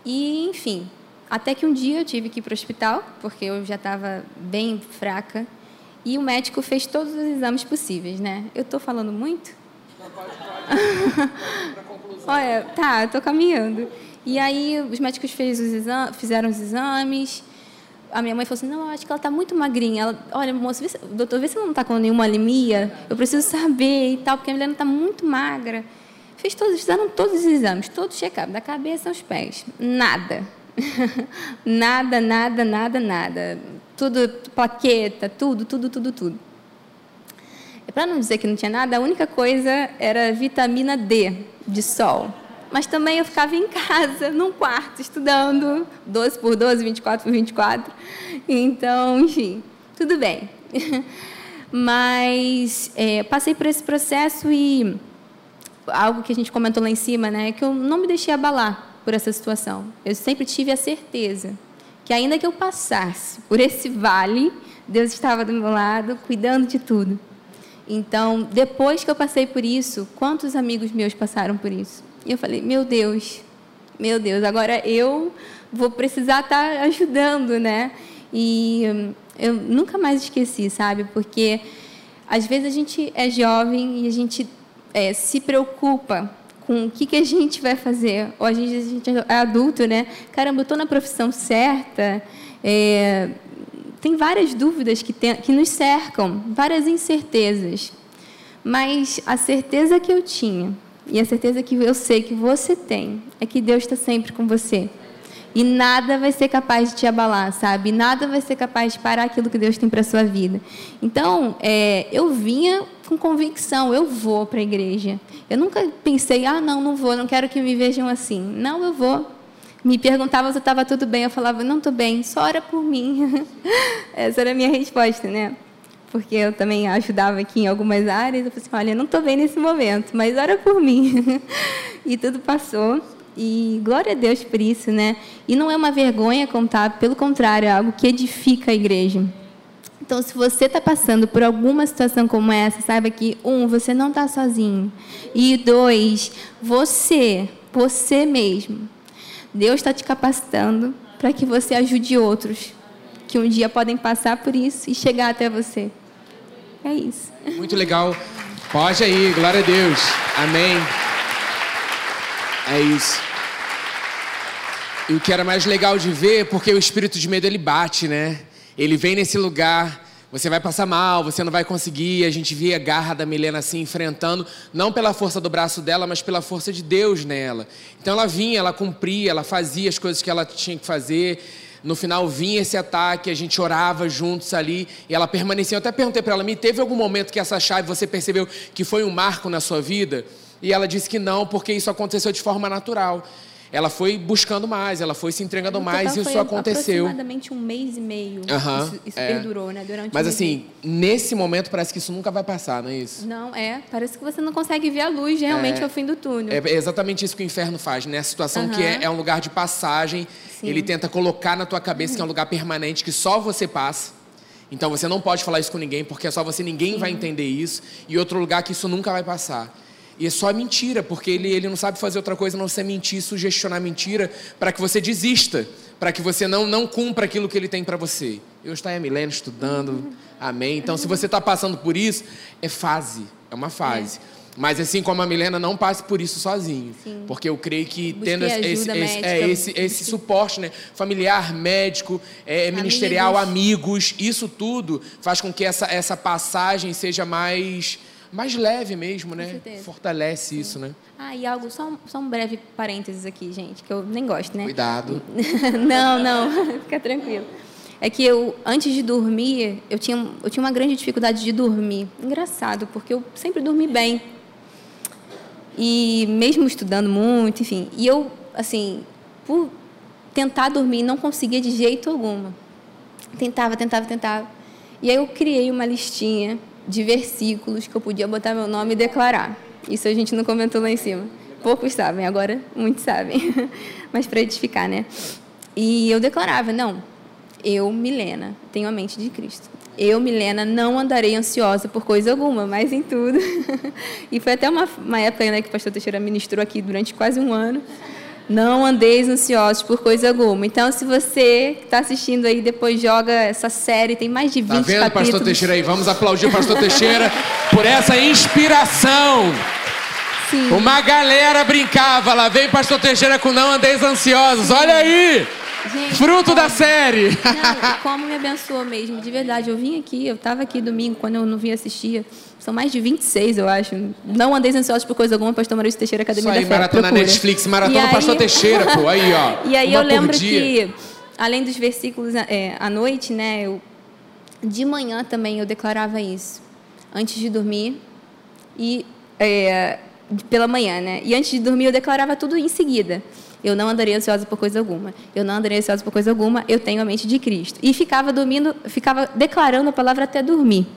E, enfim, até que um dia eu tive que ir para o hospital, porque eu já estava bem fraca, e o médico fez todos os exames possíveis, né? Eu estou falando muito? Não, pode, pode. Olha, tá, estou caminhando. E aí os médicos fez os exames, fizeram os exames. A minha mãe falou assim: não, acho que ela está muito magrinha. Ela, olha, moça, se, doutor, vê se ela não está com nenhuma anemia. Eu preciso saber e tal, porque a mulher está muito magra. Fez todos, fizeram todos os exames, todo check-up, da cabeça aos pés. Nada. nada, nada, nada, nada. Tudo, plaqueta, tudo, tudo, tudo, tudo. Para não dizer que não tinha nada, a única coisa era vitamina D de sol mas também eu ficava em casa, num quarto, estudando 12 por 12, 24 por 24. Então, enfim, tudo bem. Mas é, passei por esse processo e algo que a gente comentou lá em cima, né, é que eu não me deixei abalar por essa situação. Eu sempre tive a certeza que ainda que eu passasse por esse vale, Deus estava do meu lado, cuidando de tudo. Então, depois que eu passei por isso, quantos amigos meus passaram por isso? E eu falei, meu Deus, meu Deus, agora eu vou precisar estar ajudando, né? E hum, eu nunca mais esqueci, sabe? Porque às vezes a gente é jovem e a gente é, se preocupa com o que, que a gente vai fazer. Ou a gente, a gente é adulto, né? Caramba, eu estou na profissão certa. É, tem várias dúvidas que, tem, que nos cercam, várias incertezas. Mas a certeza que eu tinha, e a certeza que eu sei que você tem, é que Deus está sempre com você. E nada vai ser capaz de te abalar, sabe? Nada vai ser capaz de parar aquilo que Deus tem para sua vida. Então, é, eu vinha com convicção, eu vou para a igreja. Eu nunca pensei, ah, não, não vou, não quero que me vejam assim. Não, eu vou. Me perguntavam se estava tudo bem, eu falava, não estou bem, só ora por mim. Essa era a minha resposta, né? Porque eu também ajudava aqui em algumas áreas. Eu falei assim, olha, não estou bem nesse momento, mas ora por mim. e tudo passou. E glória a Deus por isso, né? E não é uma vergonha contar, pelo contrário, é algo que edifica a igreja. Então, se você está passando por alguma situação como essa, saiba que, um, você não está sozinho. E dois, você, você mesmo, Deus está te capacitando para que você ajude outros que um dia podem passar por isso e chegar até você. É isso. Muito legal. Pode aí, glória a Deus. Amém. É isso. E o que era mais legal de ver, porque o espírito de medo ele bate, né? Ele vem nesse lugar, você vai passar mal, você não vai conseguir. A gente via a garra da Milena assim enfrentando, não pela força do braço dela, mas pela força de Deus nela. Então ela vinha, ela cumpria, ela fazia as coisas que ela tinha que fazer. No final vinha esse ataque, a gente orava juntos ali e ela permanecia. Eu até perguntei para ela: "Me teve algum momento que essa chave você percebeu que foi um marco na sua vida?" E ela disse que não, porque isso aconteceu de forma natural. Ela foi buscando mais, ela foi se entregando mais e isso aconteceu. aproximadamente um mês e meio. Uhum, isso, isso é. perdurou, né? Durante Mas um assim, nesse momento parece que isso nunca vai passar, não é isso? Não, é. Parece que você não consegue ver a luz realmente É. ao fim do túnel. É exatamente isso que o inferno faz, né? A situação que é, é um lugar de passagem, Sim. ele tenta colocar na tua cabeça que é um lugar permanente, que só você passa. Então você não pode falar isso com ninguém, porque é só você, ninguém vai entender isso. E outro lugar que isso nunca vai passar. E é só mentira, porque ele, ele não sabe fazer outra coisa a não ser mentir, sugestionar mentira, para que você desista, para que você não, não cumpra aquilo que ele tem para você. Eu estou aí a milênio estudando, amém. Então, se você está passando por isso, é fase, é uma fase. Mas assim como a Milena, não passe por isso sozinho. Sim. Porque eu creio que Busquei tendo esse, esse, é, esse, esse suporte, né? Familiar, médico, é, ministerial, amigos, isso tudo faz com que essa, essa passagem seja mais, mais leve mesmo, né? Fortalece isso, né? Ah, e algo, só um, só um breve parênteses aqui, gente, que eu nem gosto, né? Cuidado. não, não, fica tranquilo. É que eu, antes de dormir, eu tinha, eu tinha uma grande dificuldade de dormir. Engraçado, porque eu sempre dormi bem. E mesmo estudando muito, enfim. E eu, assim, por tentar dormir, não conseguia de jeito algum. Tentava, tentava, tentava. E aí eu criei uma listinha de versículos que eu podia botar meu nome e declarar. Isso a gente não comentou lá em cima. Poucos sabem, agora muitos sabem. Mas para edificar, né? E eu declarava, não, eu, Milena, tenho a mente de Cristo. Eu, Milena, não andarei ansiosa por coisa alguma, mas em tudo. e foi até uma, uma época né, que o pastor Teixeira ministrou aqui durante quase um ano. Não andeis ansiosos por coisa alguma. Então, se você está assistindo aí, depois joga essa série, tem mais de 20 Tá vendo, capítulos. pastor Teixeira aí? Vamos aplaudir o pastor Teixeira por essa inspiração. Sim. Uma galera brincava, lá vem pastor Teixeira com não andeis ansiosos. Olha aí! Gente, Fruto da como- série. Não, como me abençoou mesmo, de verdade. Eu vim aqui, eu estava aqui domingo, quando eu não vim assistir. São mais de 26, eu acho. Não andeis ansiosos por coisa alguma, pastor Maurício Teixeira, Academia Isso aí, da Fé. maratona procura. Netflix, maratona E aí- pastor Teixeira, pô, aí, ó. E aí eu lembro dia. que, além dos versículos é, à noite, né, eu, de manhã também eu declarava isso. Antes de dormir e é, pela manhã, né? E antes de dormir eu declarava tudo em seguida. Eu não andarei ansiosa por coisa alguma. Eu não andarei ansiosa por coisa alguma. Eu tenho a mente de Cristo. E ficava dormindo, ficava declarando a palavra até dormir.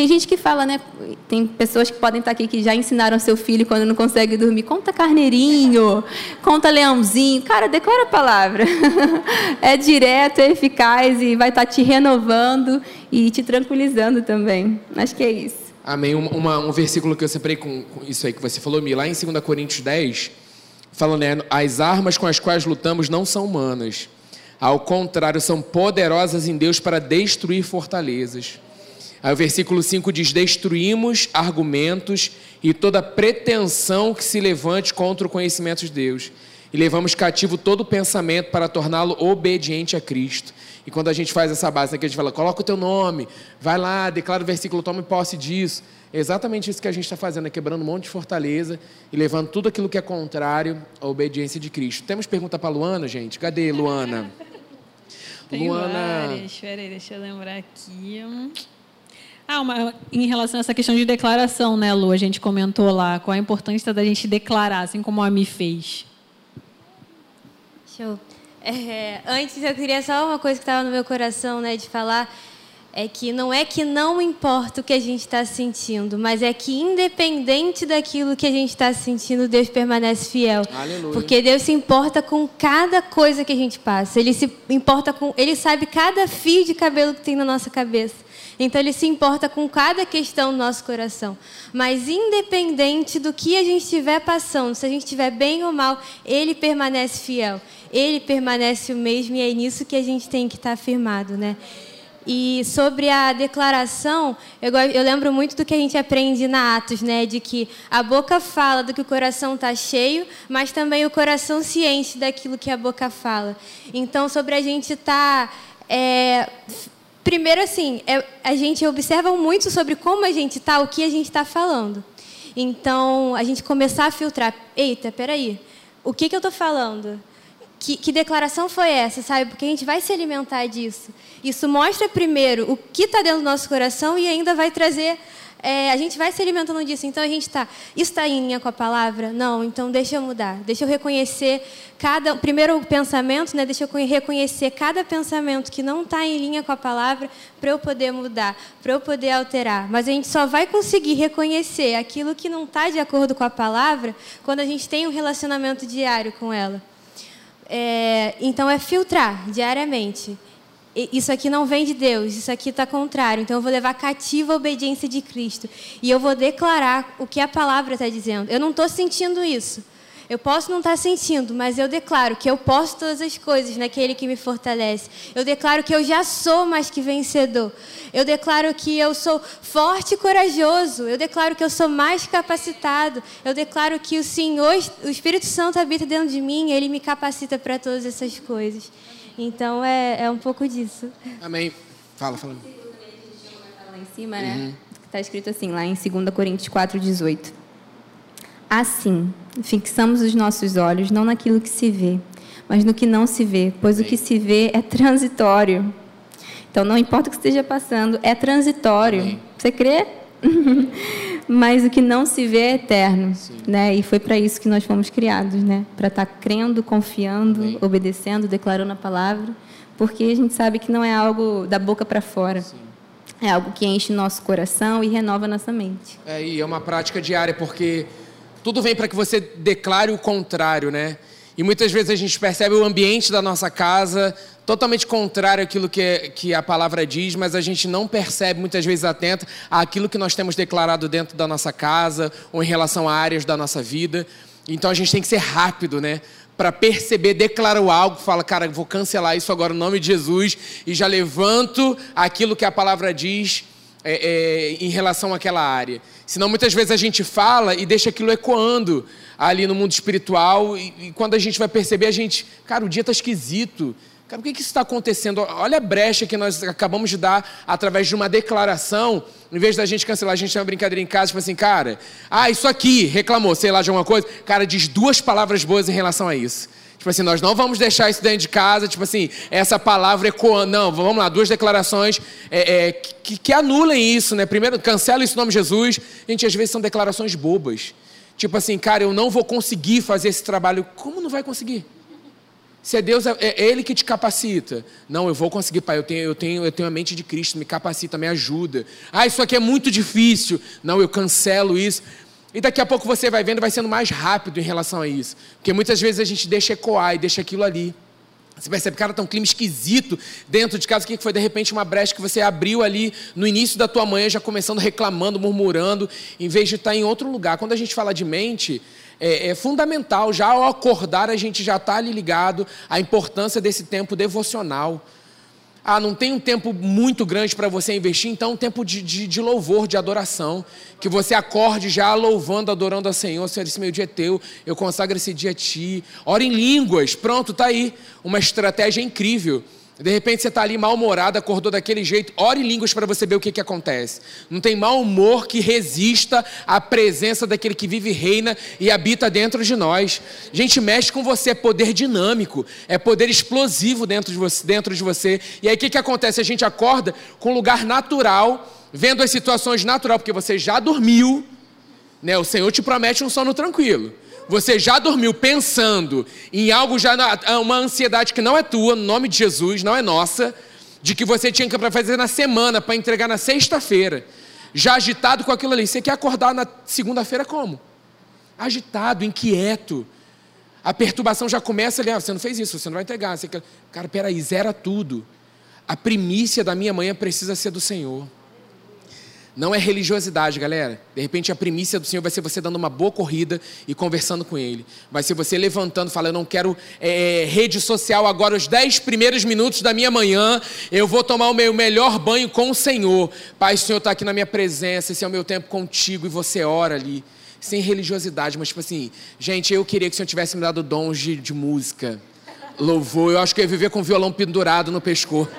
Tem gente que fala, né? Tem pessoas que podem estar aqui que já ensinaram seu filho quando não consegue dormir. Conta carneirinho, conta leãozinho. Cara, declara a palavra. É direto, é eficaz e vai estar te renovando e te tranquilizando também. Acho que é isso. Amém. Uma- uma- um versículo que eu separei com, com isso aí que você falou, Mi, lá em 2 Coríntios 10, fala, né? As armas com as quais lutamos não são humanas. Ao contrário, são poderosas em Deus para destruir fortalezas. Aí o versículo 5 diz: Destruímos argumentos e toda pretensão que se levante contra o conhecimento de Deus, e levamos cativo todo pensamento para torná-lo obediente a Cristo. E quando a gente faz essa base, que a gente fala, coloca o teu nome, vai lá, declara o versículo, tome posse disso. É exatamente isso que a gente está fazendo, é quebrando um monte de fortaleza e levando tudo aquilo que é contrário à obediência de Cristo. Temos pergunta para Luana, gente? Cadê Luana? Tem Luana. várias. Espera aí, deixa eu lembrar aqui. Ah, uma, em relação a essa questão de declaração, né, Lu? A gente comentou lá qual a importância da gente declarar, assim como a Mi fez. Show. É, antes eu queria só uma coisa que estava no meu coração, né, de falar é que não é que não importa o que a gente está sentindo, mas é que independente daquilo que a gente está sentindo, Deus permanece fiel. Aleluia. Porque Deus se importa com cada coisa que a gente passa. Ele se importa com, ele sabe cada fio de cabelo que tem na nossa cabeça. Então ele se importa com cada questão do nosso coração. Mas independente do que a gente estiver passando, se a gente estiver bem ou mal, ele permanece fiel. Ele permanece o mesmo e é nisso que a gente tem que estar firmado, né? E sobre a declaração, eu, eu, lembro muito do que a gente aprende na Atos, né? De que a boca fala do que o coração está cheio, mas também o coração ciente daquilo que a boca fala. Então, sobre a gente estar tá, é, Primeiro, assim, é, a gente observa muito sobre como a gente está, o que a gente está falando. Então, a gente começar a filtrar. Eita, peraí, o que, que eu estou falando? Que, que, declaração foi essa, sabe? Porque a gente vai se alimentar disso. Isso mostra primeiro o que está dentro do nosso coração e ainda vai trazer é, a gente vai se alimentando disso. Então a gente está. Isso está em linha com a palavra? Não, então deixa eu mudar. Deixa eu reconhecer cada. Primeiro pensamento, né? Deixa eu reconhecer cada pensamento que não está em linha com a palavra para eu poder mudar, para eu poder alterar. Mas a gente só vai conseguir reconhecer aquilo que não está de acordo com a palavra quando a gente tem um relacionamento diário com ela. É, então é filtrar diariamente isso aqui não vem de Deus, isso aqui está contrário. Então eu vou levar cativa a obediência de Cristo. E eu vou declarar o que a palavra está dizendo. Eu não estou sentindo isso. Eu posso não estar tá sentindo, mas eu declaro que eu posso todas as coisas naquele que me fortalece. Eu declaro que eu já sou mais que vencedor. Eu declaro que eu sou forte e corajoso. Eu declaro que eu sou mais capacitado. Eu declaro que o Senhor, o Espírito Santo habita dentro de mim, ele me capacita para todas essas coisas. Então é, é um pouco disso. Amém. Fala, fala. Lá em cima, né? Está uhum. escrito assim, lá em 2 Coríntios 4, 18. Assim, fixamos os nossos olhos não naquilo que se vê, mas no que não se vê, pois Amém. o que se vê é transitório. Então, não importa o que esteja passando, é transitório. Amém. Você crê? mas o que não se vê é eterno, Sim. né? E foi para isso que nós fomos criados, né? Para estar tá crendo, confiando, Amém. obedecendo, declarando a palavra, porque a gente sabe que não é algo da boca para fora. Sim. É algo que enche nosso coração e renova nossa mente. É, e é uma prática diária, porque tudo vem para que você declare o contrário, né? E muitas vezes a gente percebe o ambiente da nossa casa totalmente contrário àquilo que, que a palavra diz, mas a gente não percebe, muitas vezes atento, àquilo que nós temos declarado dentro da nossa casa ou em relação a áreas da nossa vida. Então a gente tem que ser rápido, né? Para perceber, declarar algo, fala, cara, vou cancelar isso agora no nome de Jesus e já levanto aquilo que a palavra diz é, é, em relação àquela área. Senão muitas vezes a gente fala e deixa aquilo ecoando ali no mundo espiritual e, e quando a gente vai perceber, a gente, cara, o dia está esquisito. Cara, o que, que está acontecendo? Olha a brecha que nós acabamos de dar através de uma declaração. Em vez da gente cancelar, a gente tem uma brincadeira em casa, tipo assim, cara, ah, isso aqui, reclamou, sei lá, de alguma coisa. Cara, diz duas palavras boas em relação a isso. Tipo assim, nós não vamos deixar isso dentro de casa, tipo assim, essa palavra ecoando. Não, vamos lá, duas declarações é, é, que, que anulem isso, né? Primeiro, cancela isso em nome de Jesus. Gente, às vezes são declarações bobas. Tipo assim, cara, eu não vou conseguir fazer esse trabalho. Como não vai conseguir? Se é Deus, é, é Ele que te capacita. Não, eu vou conseguir, Pai. Eu tenho, eu, tenho, eu tenho a mente de Cristo, me capacita, me ajuda. Ah, isso aqui é muito difícil. Não, eu cancelo isso. E daqui a pouco você vai vendo, vai sendo mais rápido em relação a isso. Porque muitas vezes a gente deixa ecoar e deixa aquilo ali. Você percebe, cara, tá um clima esquisito dentro de casa. O que foi? De repente, uma brecha que você abriu ali no início da tua manhã, já começando reclamando, murmurando, em vez de estar em outro lugar. Quando a gente fala de mente, é, é fundamental, já ao acordar, a gente já está ali ligado à importância desse tempo devocional. Ah, não tem um tempo muito grande para você investir, então um tempo de, de, de, louvor, de adoração. Que você acorde já louvando, adorando a Senhor. Senhor, esse meu dia é teu, eu consagro esse dia a ti. Ora em línguas, pronto, está aí. Uma estratégia incrível. De repente você está ali mal-humorado, acordou daquele jeito, ore línguas para você ver o que, que acontece. Não tem mau humor que resista à presença daquele que vive, reina e habita dentro de nós. A gente mexe com você, é poder dinâmico, é poder explosivo dentro de você. Dentro de você. E aí o que, que acontece? A gente acorda com um lugar natural, vendo as situações natural, porque você já dormiu, né? o Senhor te promete um sono tranquilo você já dormiu pensando em algo já uma ansiedade que não é tua, no nome de Jesus, não é nossa, de que você tinha que fazer na semana para entregar na sexta-feira, já agitado com aquilo ali. Você quer acordar na segunda-feira como? Agitado, inquieto. A perturbação já começa ali, ah, você não fez isso, você não vai entregar. Você quer... Cara, peraí, zera tudo. A primícia da minha manhã precisa ser do Senhor. Não é religiosidade, galera. De repente a primícia do Senhor vai ser você dando uma boa corrida e conversando com Ele. Vai ser você levantando, falando: Eu não quero é, rede social agora, os dez primeiros minutos da minha manhã. Eu vou tomar o meu melhor banho com o Senhor. Pai, o Senhor está aqui na minha presença. Esse é o meu tempo contigo. E você ora ali. Sem religiosidade, mas tipo assim, gente, eu queria que o Senhor tivesse me dado dons de, de música, louvor. Eu acho que eu ia viver com o violão pendurado no pescoço.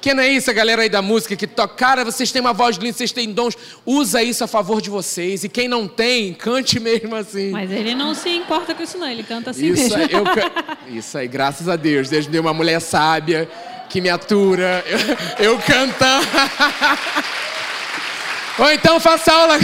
Que não é isso, a galera aí da música que toca, cara, vocês têm uma voz linda, vocês têm dons, usa isso a favor de vocês. E quem não tem, cante mesmo assim. Mas ele não se importa com isso, não, ele canta assim isso, mesmo. Eu, isso aí, graças a Deus. Deus me deu uma mulher sábia que me atura. Eu, eu cantando. Ou então faça aula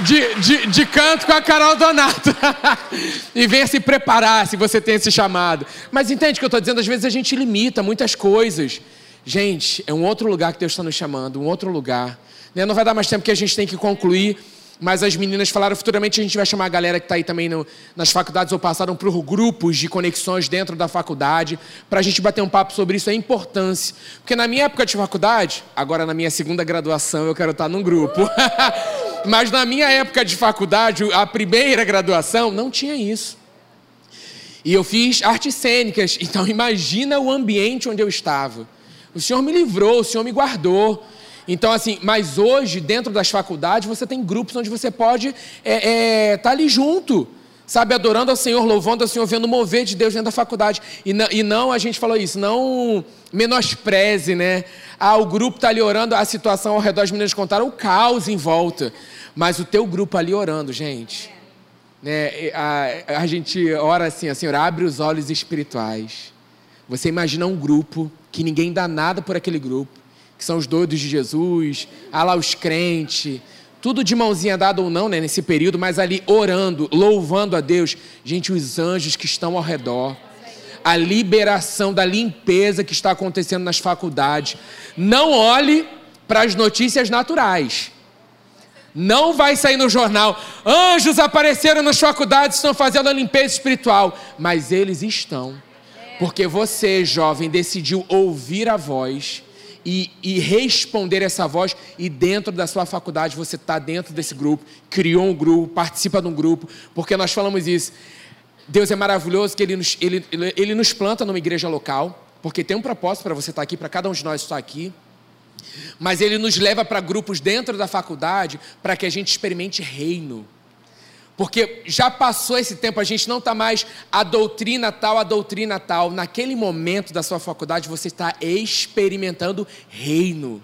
de, de, de, canto com a Carol Donato. e venha se preparar se você tem esse chamado. Mas entende o que eu estou dizendo? Às vezes a gente limita muitas coisas. Gente, é um outro lugar que Deus está nos chamando, um outro lugar. Né, não vai dar mais tempo que a gente tem que concluir, mas as meninas falaram futuramente a gente vai chamar a galera que está aí também no, nas faculdades ou passaram por grupos de conexões dentro da faculdade, para a gente bater um papo sobre isso, a importância. Porque na minha época de faculdade, agora na minha segunda graduação eu quero estar num grupo, mas na minha época de faculdade, a primeira graduação, não tinha isso. E eu fiz artes cênicas, então imagina o ambiente onde eu estava. O Senhor me livrou, o Senhor me guardou. Então, assim, mas hoje, dentro das faculdades, você tem grupos onde você pode estar é, é, tá ali junto, sabe, adorando ao Senhor, louvando ao Senhor, vendo o mover de Deus dentro da faculdade. E não, e não a gente falou isso, não menospreze, né? Ah, o grupo está ali orando, a situação ao redor, as meninas contaram o caos em volta. Mas o teu grupo ali orando, gente. Né? A, a gente ora assim, a Senhor, abre os olhos espirituais. Você imagina um grupo que ninguém dá nada por aquele grupo, que são os doidos de Jesus, lá os crentes, tudo de mãozinha dada ou não, né, nesse período, mas ali orando, louvando a Deus. Gente, os anjos que estão ao redor, a liberação da limpeza que está acontecendo nas faculdades. Não olhe para as notícias naturais. Não vai sair no jornal, anjos apareceram nas faculdades, estão fazendo a limpeza espiritual, mas eles estão. Porque você, jovem, decidiu ouvir a voz e, e, responder essa voz, e dentro da sua faculdade você está dentro desse grupo, criou um grupo, participa de um grupo, porque nós falamos isso. Deus é maravilhoso que Ele nos, ele, ele nos planta numa igreja local, porque tem um propósito para você estar tá aqui, para cada um de nós estar aqui. Mas Ele nos leva para grupos dentro da faculdade para que a gente experimente reino. Porque já passou esse tempo, a gente não está mais a doutrina tal, a doutrina tal. Naquele momento da sua faculdade, você está experimentando reino.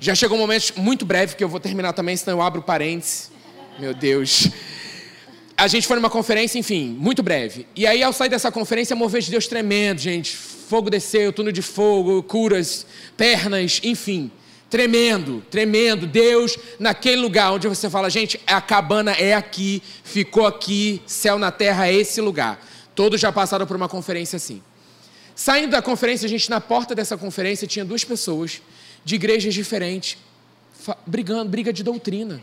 Já chegou um momento muito breve que eu vou terminar também, senão eu abro parênteses. Meu Deus. A gente foi numa conferência, enfim, muito breve. E aí, ao sair dessa conferência, mover de Deus tremendo, gente. Fogo desceu, túnel de fogo, curas, pernas, enfim. Tremendo, tremendo. Deus naquele lugar onde você fala, gente, a cabana é aqui, ficou aqui, céu na terra é esse lugar. Todos já passaram por uma conferência assim. Saindo da conferência, a gente na porta dessa conferência tinha duas pessoas de igrejas diferentes, brigando, briga de doutrina.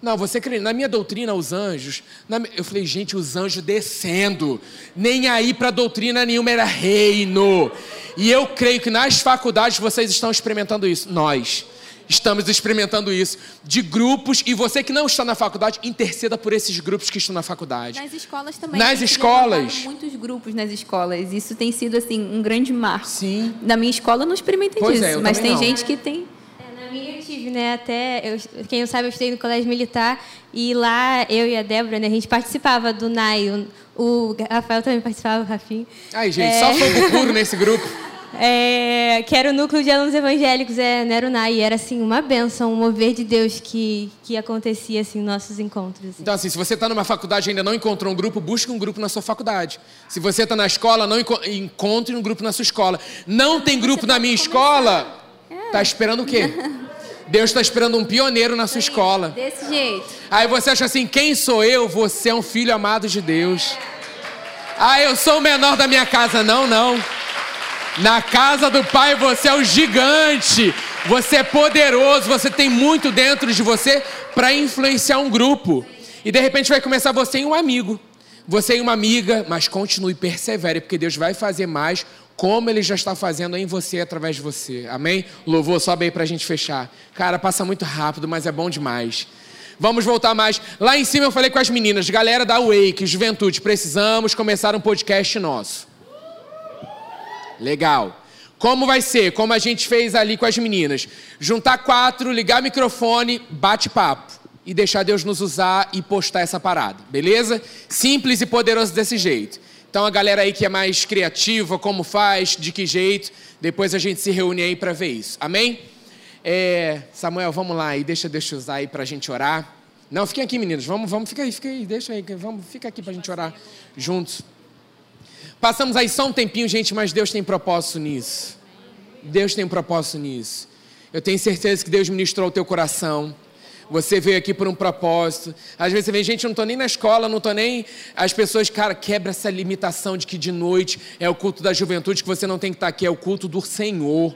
Não, você crê. Na minha doutrina, os anjos. na Eu falei, gente, os anjos descendo. Nem aí para doutrina nenhuma era reino. E eu creio que nas faculdades vocês estão experimentando isso. Nós estamos experimentando isso. De grupos. E você que não está na faculdade, interceda por esses grupos que estão na faculdade. Nas escolas também. Nas escolas. muitos grupos nas escolas. Isso tem sido assim um grande marco. Sim. Na minha escola eu não experimentei Pois disso, é, mas tem não. gente que tem. É, Na minha eu tive, né? Até, eu, quem não sabe, eu estudei no colégio militar e lá eu e a Débora, né? A gente participava do NAI. O, o Rafael também participava, o Rafinho. Ai, gente, É. só fogo puro nesse grupo. É, que era o núcleo de alunos evangélicos, é, não era o NAI. Era, assim, uma benção, um mover de Deus que, que acontecia, assim, nos nossos encontros. assim. Então, assim, se você está numa faculdade e ainda não encontrou um grupo, busque um grupo na sua faculdade. Se você está na escola, não enco- encontre um grupo na sua escola. Não tem grupo na minha escola? Tá esperando o quê? Deus está esperando um pioneiro na sua escola. Desse jeito. Aí você acha assim: quem sou eu? Você é um filho amado de Deus. Ah, eu sou o menor da minha casa. Não, não. Na casa do Pai você é o gigante. Você é poderoso. Você tem muito dentro de você para influenciar um grupo. E de repente vai começar você e um amigo. Você e uma amiga, mas continue, persevere, porque Deus vai fazer mais, como Ele já está fazendo em você através de você. Amém? Louvor, sobe aí para a gente fechar. Cara, passa muito rápido, mas é bom demais. Vamos voltar mais. Lá em cima eu falei com as meninas, galera da Wake, Juventude, precisamos começar um podcast nosso. Legal. Como vai ser? Como a gente fez ali com as meninas. Juntar quatro, ligar microfone, bate-papo. E deixar Deus nos usar e postar essa parada. Beleza? Simples e poderoso desse jeito. Então a galera aí que é mais criativa, como faz, de que jeito, depois a gente se reúne aí para ver isso. Amém? É, Samuel, vamos lá e deixa Deus usar aí pra gente orar. Não, fiquem aqui, meninos. Vamos, vamos, fica aí, fica aí, deixa aí. Vamos, fica aqui pra gente orar juntos. Passamos aí só um tempinho, gente, mas Deus tem propósito nisso. Deus tem propósito nisso. Eu tenho certeza que Deus ministrou o teu coração. Você veio aqui por um propósito. Às vezes você vem, gente, eu não estou nem na escola, não estou nem. As pessoas, cara, quebra essa limitação de que de noite é o culto da juventude, que você não tem que estar aqui, é o culto do Senhor.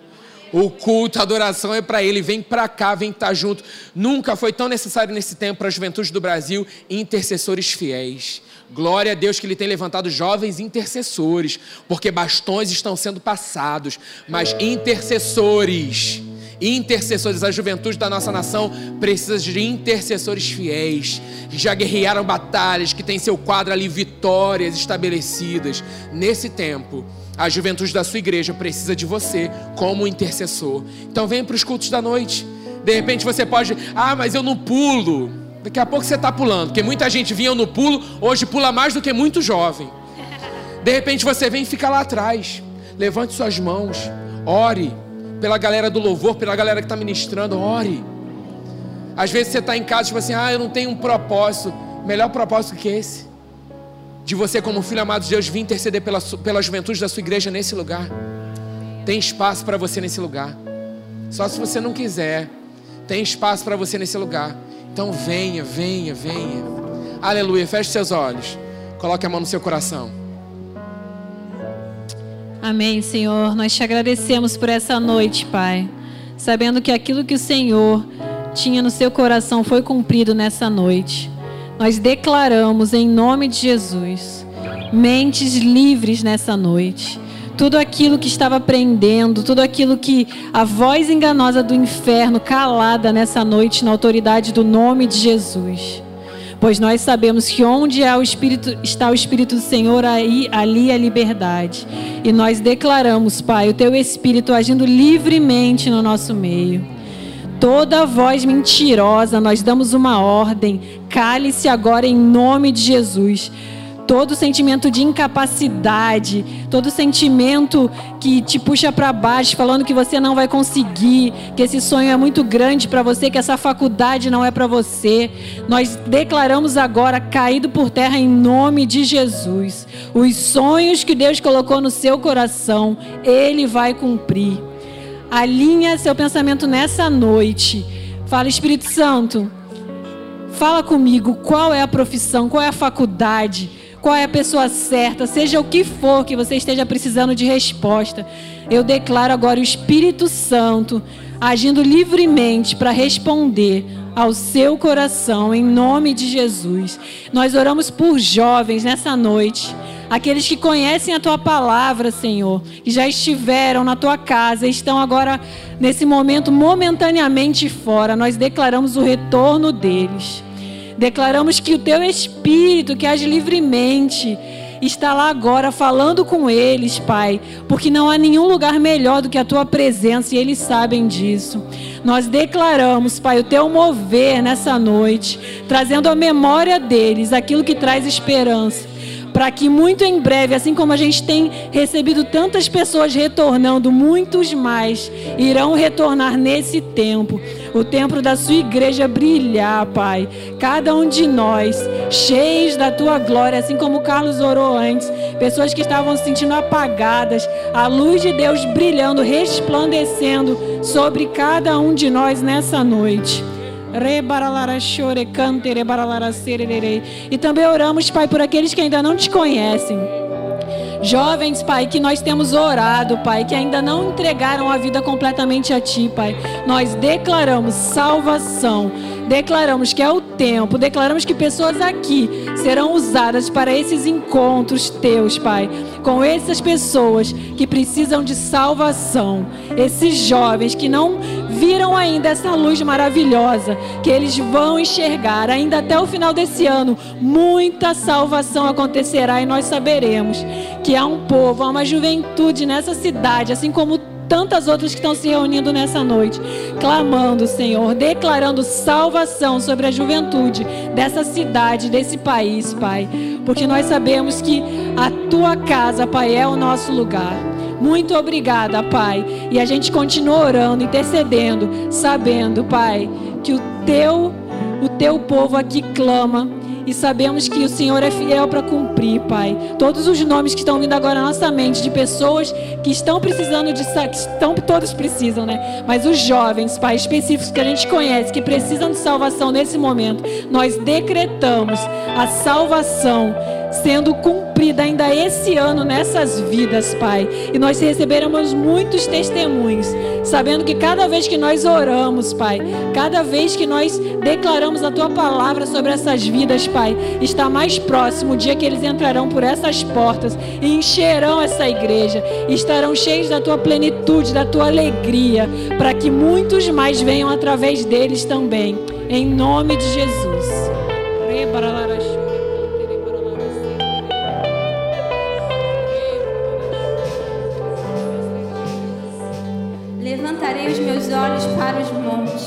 O culto, a adoração é para Ele. Vem para cá, vem estar junto. Nunca foi tão necessário nesse tempo para a juventude do Brasil intercessores fiéis. Glória a Deus que Ele tem levantado jovens intercessores, porque bastões estão sendo passados, mas intercessores. Intercessores, a juventude da nossa nação precisa de intercessores fiéis, que já guerrearam batalhas, que tem seu quadro ali, vitórias estabelecidas. Nesse tempo, a juventude da sua igreja precisa de você como intercessor. Então venha para os cultos da noite. De repente você pode, ah, mas eu não pulo. Daqui a pouco você está pulando, porque muita gente vinha no pulo, hoje pula mais do que muito jovem. De repente você vem e fica lá atrás. Levante suas mãos, ore pela galera do louvor, pela galera que está ministrando, ore. Às vezes você está em casa, tipo assim, ah, eu não tenho um propósito. Melhor propósito que esse. De você, como filho amado de Deus, vir interceder pela, pela juventude da sua igreja nesse lugar. Tem espaço para você nesse lugar. Só se você não quiser. Tem espaço para você nesse lugar. Então venha, venha, venha. Aleluia. Feche seus olhos. Coloque a mão no seu coração. Amém, Senhor. Nós te agradecemos por essa noite, Pai. Sabendo que aquilo que o Senhor tinha no seu coração foi cumprido nessa noite. Nós declaramos em nome de Jesus mentes livres nessa noite. Tudo aquilo que estava prendendo, tudo aquilo que a voz enganosa do inferno calada nessa noite na autoridade do nome de Jesus. Pois nós sabemos que onde há o Espírito, está o Espírito do Senhor, aí, ali é liberdade. E nós declaramos, Pai, o Teu Espírito agindo livremente no nosso meio. Toda voz mentirosa, nós damos uma ordem. Cale-se agora em nome de Jesus. Todo sentimento de incapacidade, todo sentimento que te puxa para baixo, falando que você não vai conseguir, que esse sonho é muito grande para você, que essa faculdade não é para você. Nós declaramos agora caído por terra em nome de Jesus. Os sonhos que Deus colocou no seu coração, ele vai cumprir. Alinha seu pensamento nessa noite. Fala, Espírito Santo, fala comigo qual é a profissão, qual é a faculdade, qual é a pessoa certa, seja o que for que você esteja precisando de resposta. Eu declaro agora o Espírito Santo agindo livremente para responder ao seu coração, em nome de Jesus. Nós oramos por jovens nessa noite, aqueles que conhecem a tua palavra, Senhor, que já estiveram na tua casa e estão agora, nesse momento, momentaneamente fora. Nós declaramos o retorno deles. Declaramos que o teu espírito, que age livremente, está lá agora falando com eles, Pai, porque não há nenhum lugar melhor do que a tua presença e eles sabem disso. Nós declaramos, Pai, o teu mover nessa noite, trazendo à memória deles aquilo que traz esperança para que muito em breve, assim como a gente tem recebido tantas pessoas retornando, muitos mais irão retornar nesse tempo. O tempo da sua igreja brilhar, Pai. Cada um de nós, cheios da tua glória, assim como o Carlos orou antes, pessoas que estavam se sentindo apagadas, a luz de Deus brilhando, resplandecendo sobre cada um de nós nessa noite. E também oramos, Pai, por aqueles que ainda não te conhecem. Jovens, Pai, que nós temos orado, Pai, que ainda não entregaram a vida completamente a Ti, Pai. Nós declaramos salvação. Declaramos que é o tempo, declaramos que pessoas aqui serão usadas para esses encontros teus, Pai, com essas pessoas que precisam de salvação, esses jovens que não viram ainda essa luz maravilhosa, que eles vão enxergar ainda até o final desse ano, muita salvação acontecerá e nós saberemos que há um povo, há uma juventude nessa cidade, assim como tantas outras que estão se reunindo nessa noite, clamando, Senhor, declarando salvação sobre a juventude dessa cidade, desse país, Pai. Porque nós sabemos que a tua casa, Pai, é o nosso lugar. Muito obrigada, Pai. E a gente continua orando, intercedendo, sabendo, Pai, que o teu o teu povo aqui clama e sabemos que o Senhor é fiel para cumprir, Pai. Todos os nomes que estão vindo agora na nossa mente de pessoas que estão precisando de que estão todos precisam, né? Mas os jovens, Pai, específicos que a gente conhece, que precisam de salvação nesse momento, nós decretamos a salvação sendo cumprida ainda esse ano nessas vidas, Pai. E nós receberemos muitos testemunhos, sabendo que cada vez que nós oramos, Pai, cada vez que nós declaramos a tua palavra sobre essas vidas, Pai, está mais próximo o dia que eles entrarão por essas portas e encherão essa igreja, estarão cheios da tua plenitude, da tua alegria, para que muitos mais venham através deles também. Em nome de Jesus. Olhos para os montes.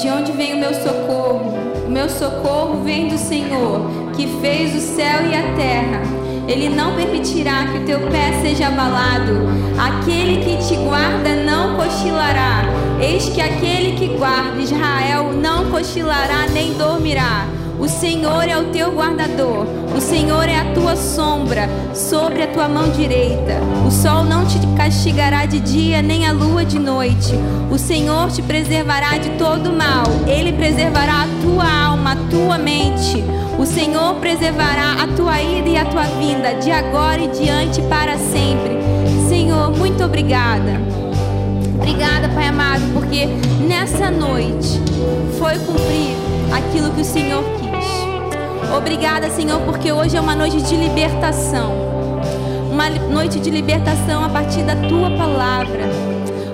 De onde vem o meu socorro? O meu socorro vem do Senhor, que fez o céu e a terra. Ele não permitirá que o teu pé seja abalado. Aquele que te guarda não cochilará. Eis que aquele que guarda Israel não cochilará nem dormirá. O Senhor é o teu guardador, o Senhor é a tua sombra sobre a tua mão direita. O sol não te castigará de dia, nem a lua de noite. O Senhor te preservará de todo mal, ele preservará a tua alma, a tua mente. O Senhor preservará a tua ida e a tua vinda, de agora e diante para sempre. Senhor, muito obrigada. Obrigada, Pai amado, porque nessa noite foi cumprido aquilo que o Senhor. Obrigada, Senhor, porque hoje é uma noite de libertação. Uma noite de libertação a partir da tua palavra.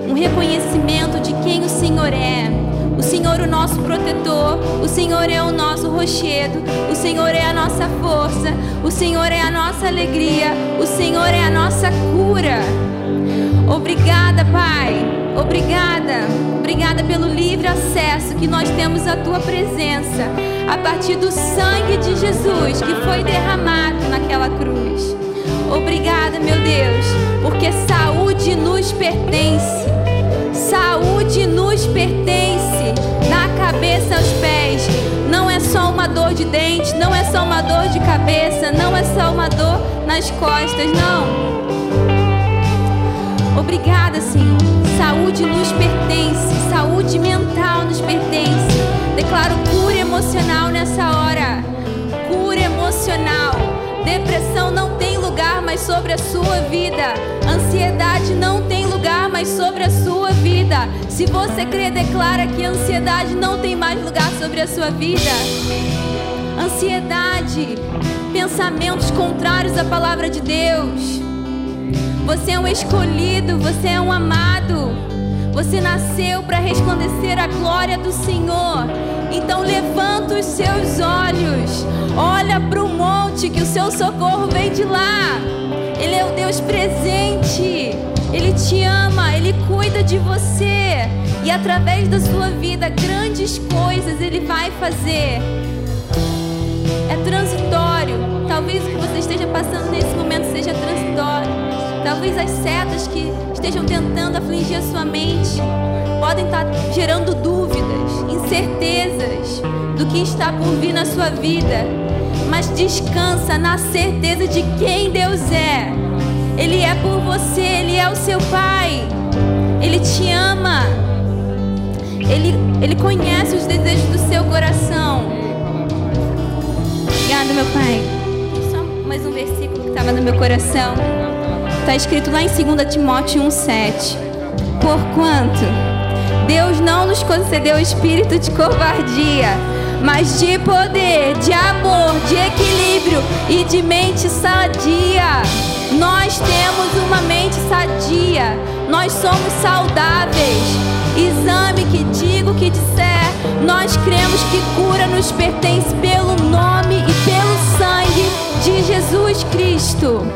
Um reconhecimento de quem o Senhor é. O Senhor, o nosso protetor, o Senhor é o nosso rochedo, o Senhor é a nossa força, o Senhor é a nossa alegria, o Senhor é a nossa cura. Obrigada, Pai. Obrigada. Obrigada pelo livre acesso que nós temos à tua presença a partir do sangue de Jesus que foi derramado naquela cruz. Obrigada, meu Deus, porque saúde nos pertence. Saúde nos pertence da cabeça aos pés. Não é só uma dor de dente, não é só uma dor de cabeça, não é só uma dor nas costas, não. Obrigada, Senhor. Saúde nos pertence, saúde mental nos pertence. Declaro cura emocional nessa hora. Cura emocional. Depressão não tem lugar mais sobre a sua vida. Ansiedade não tem lugar mais sobre a sua vida. Se você crê, declara que a ansiedade não tem mais lugar sobre a sua vida. Ansiedade, pensamentos contrários à palavra de Deus. Você é um escolhido, você é um amado. Você nasceu para resplandecer a glória do Senhor. Então levanta os seus olhos, olha para o monte que o seu socorro vem de lá. Ele é o Deus presente. Ele te ama, ele cuida de você. E através da sua vida, grandes coisas ele vai fazer. É transitório. Talvez o que você esteja passando nesse momento seja transitório. Talvez as setas que estejam tentando afligir a sua mente podem estar gerando dúvidas, incertezas do que está por vir na sua vida. Mas descansa na certeza de quem Deus é. Ele é por você, Ele é o seu Pai. Ele te ama. Ele, ele conhece os desejos do seu coração. Obrigada, meu Pai. Só mais um versículo que estava no meu coração. Está escrito lá em 2 Timóteo 1,7. Porquanto Deus não nos concedeu espírito de covardia, mas de poder, de amor, de equilíbrio e de mente sadia. Nós temos uma mente sadia, nós somos saudáveis. Exame que digo que disser, nós cremos que cura nos pertence pelo nome e pelo sangue de Jesus Cristo.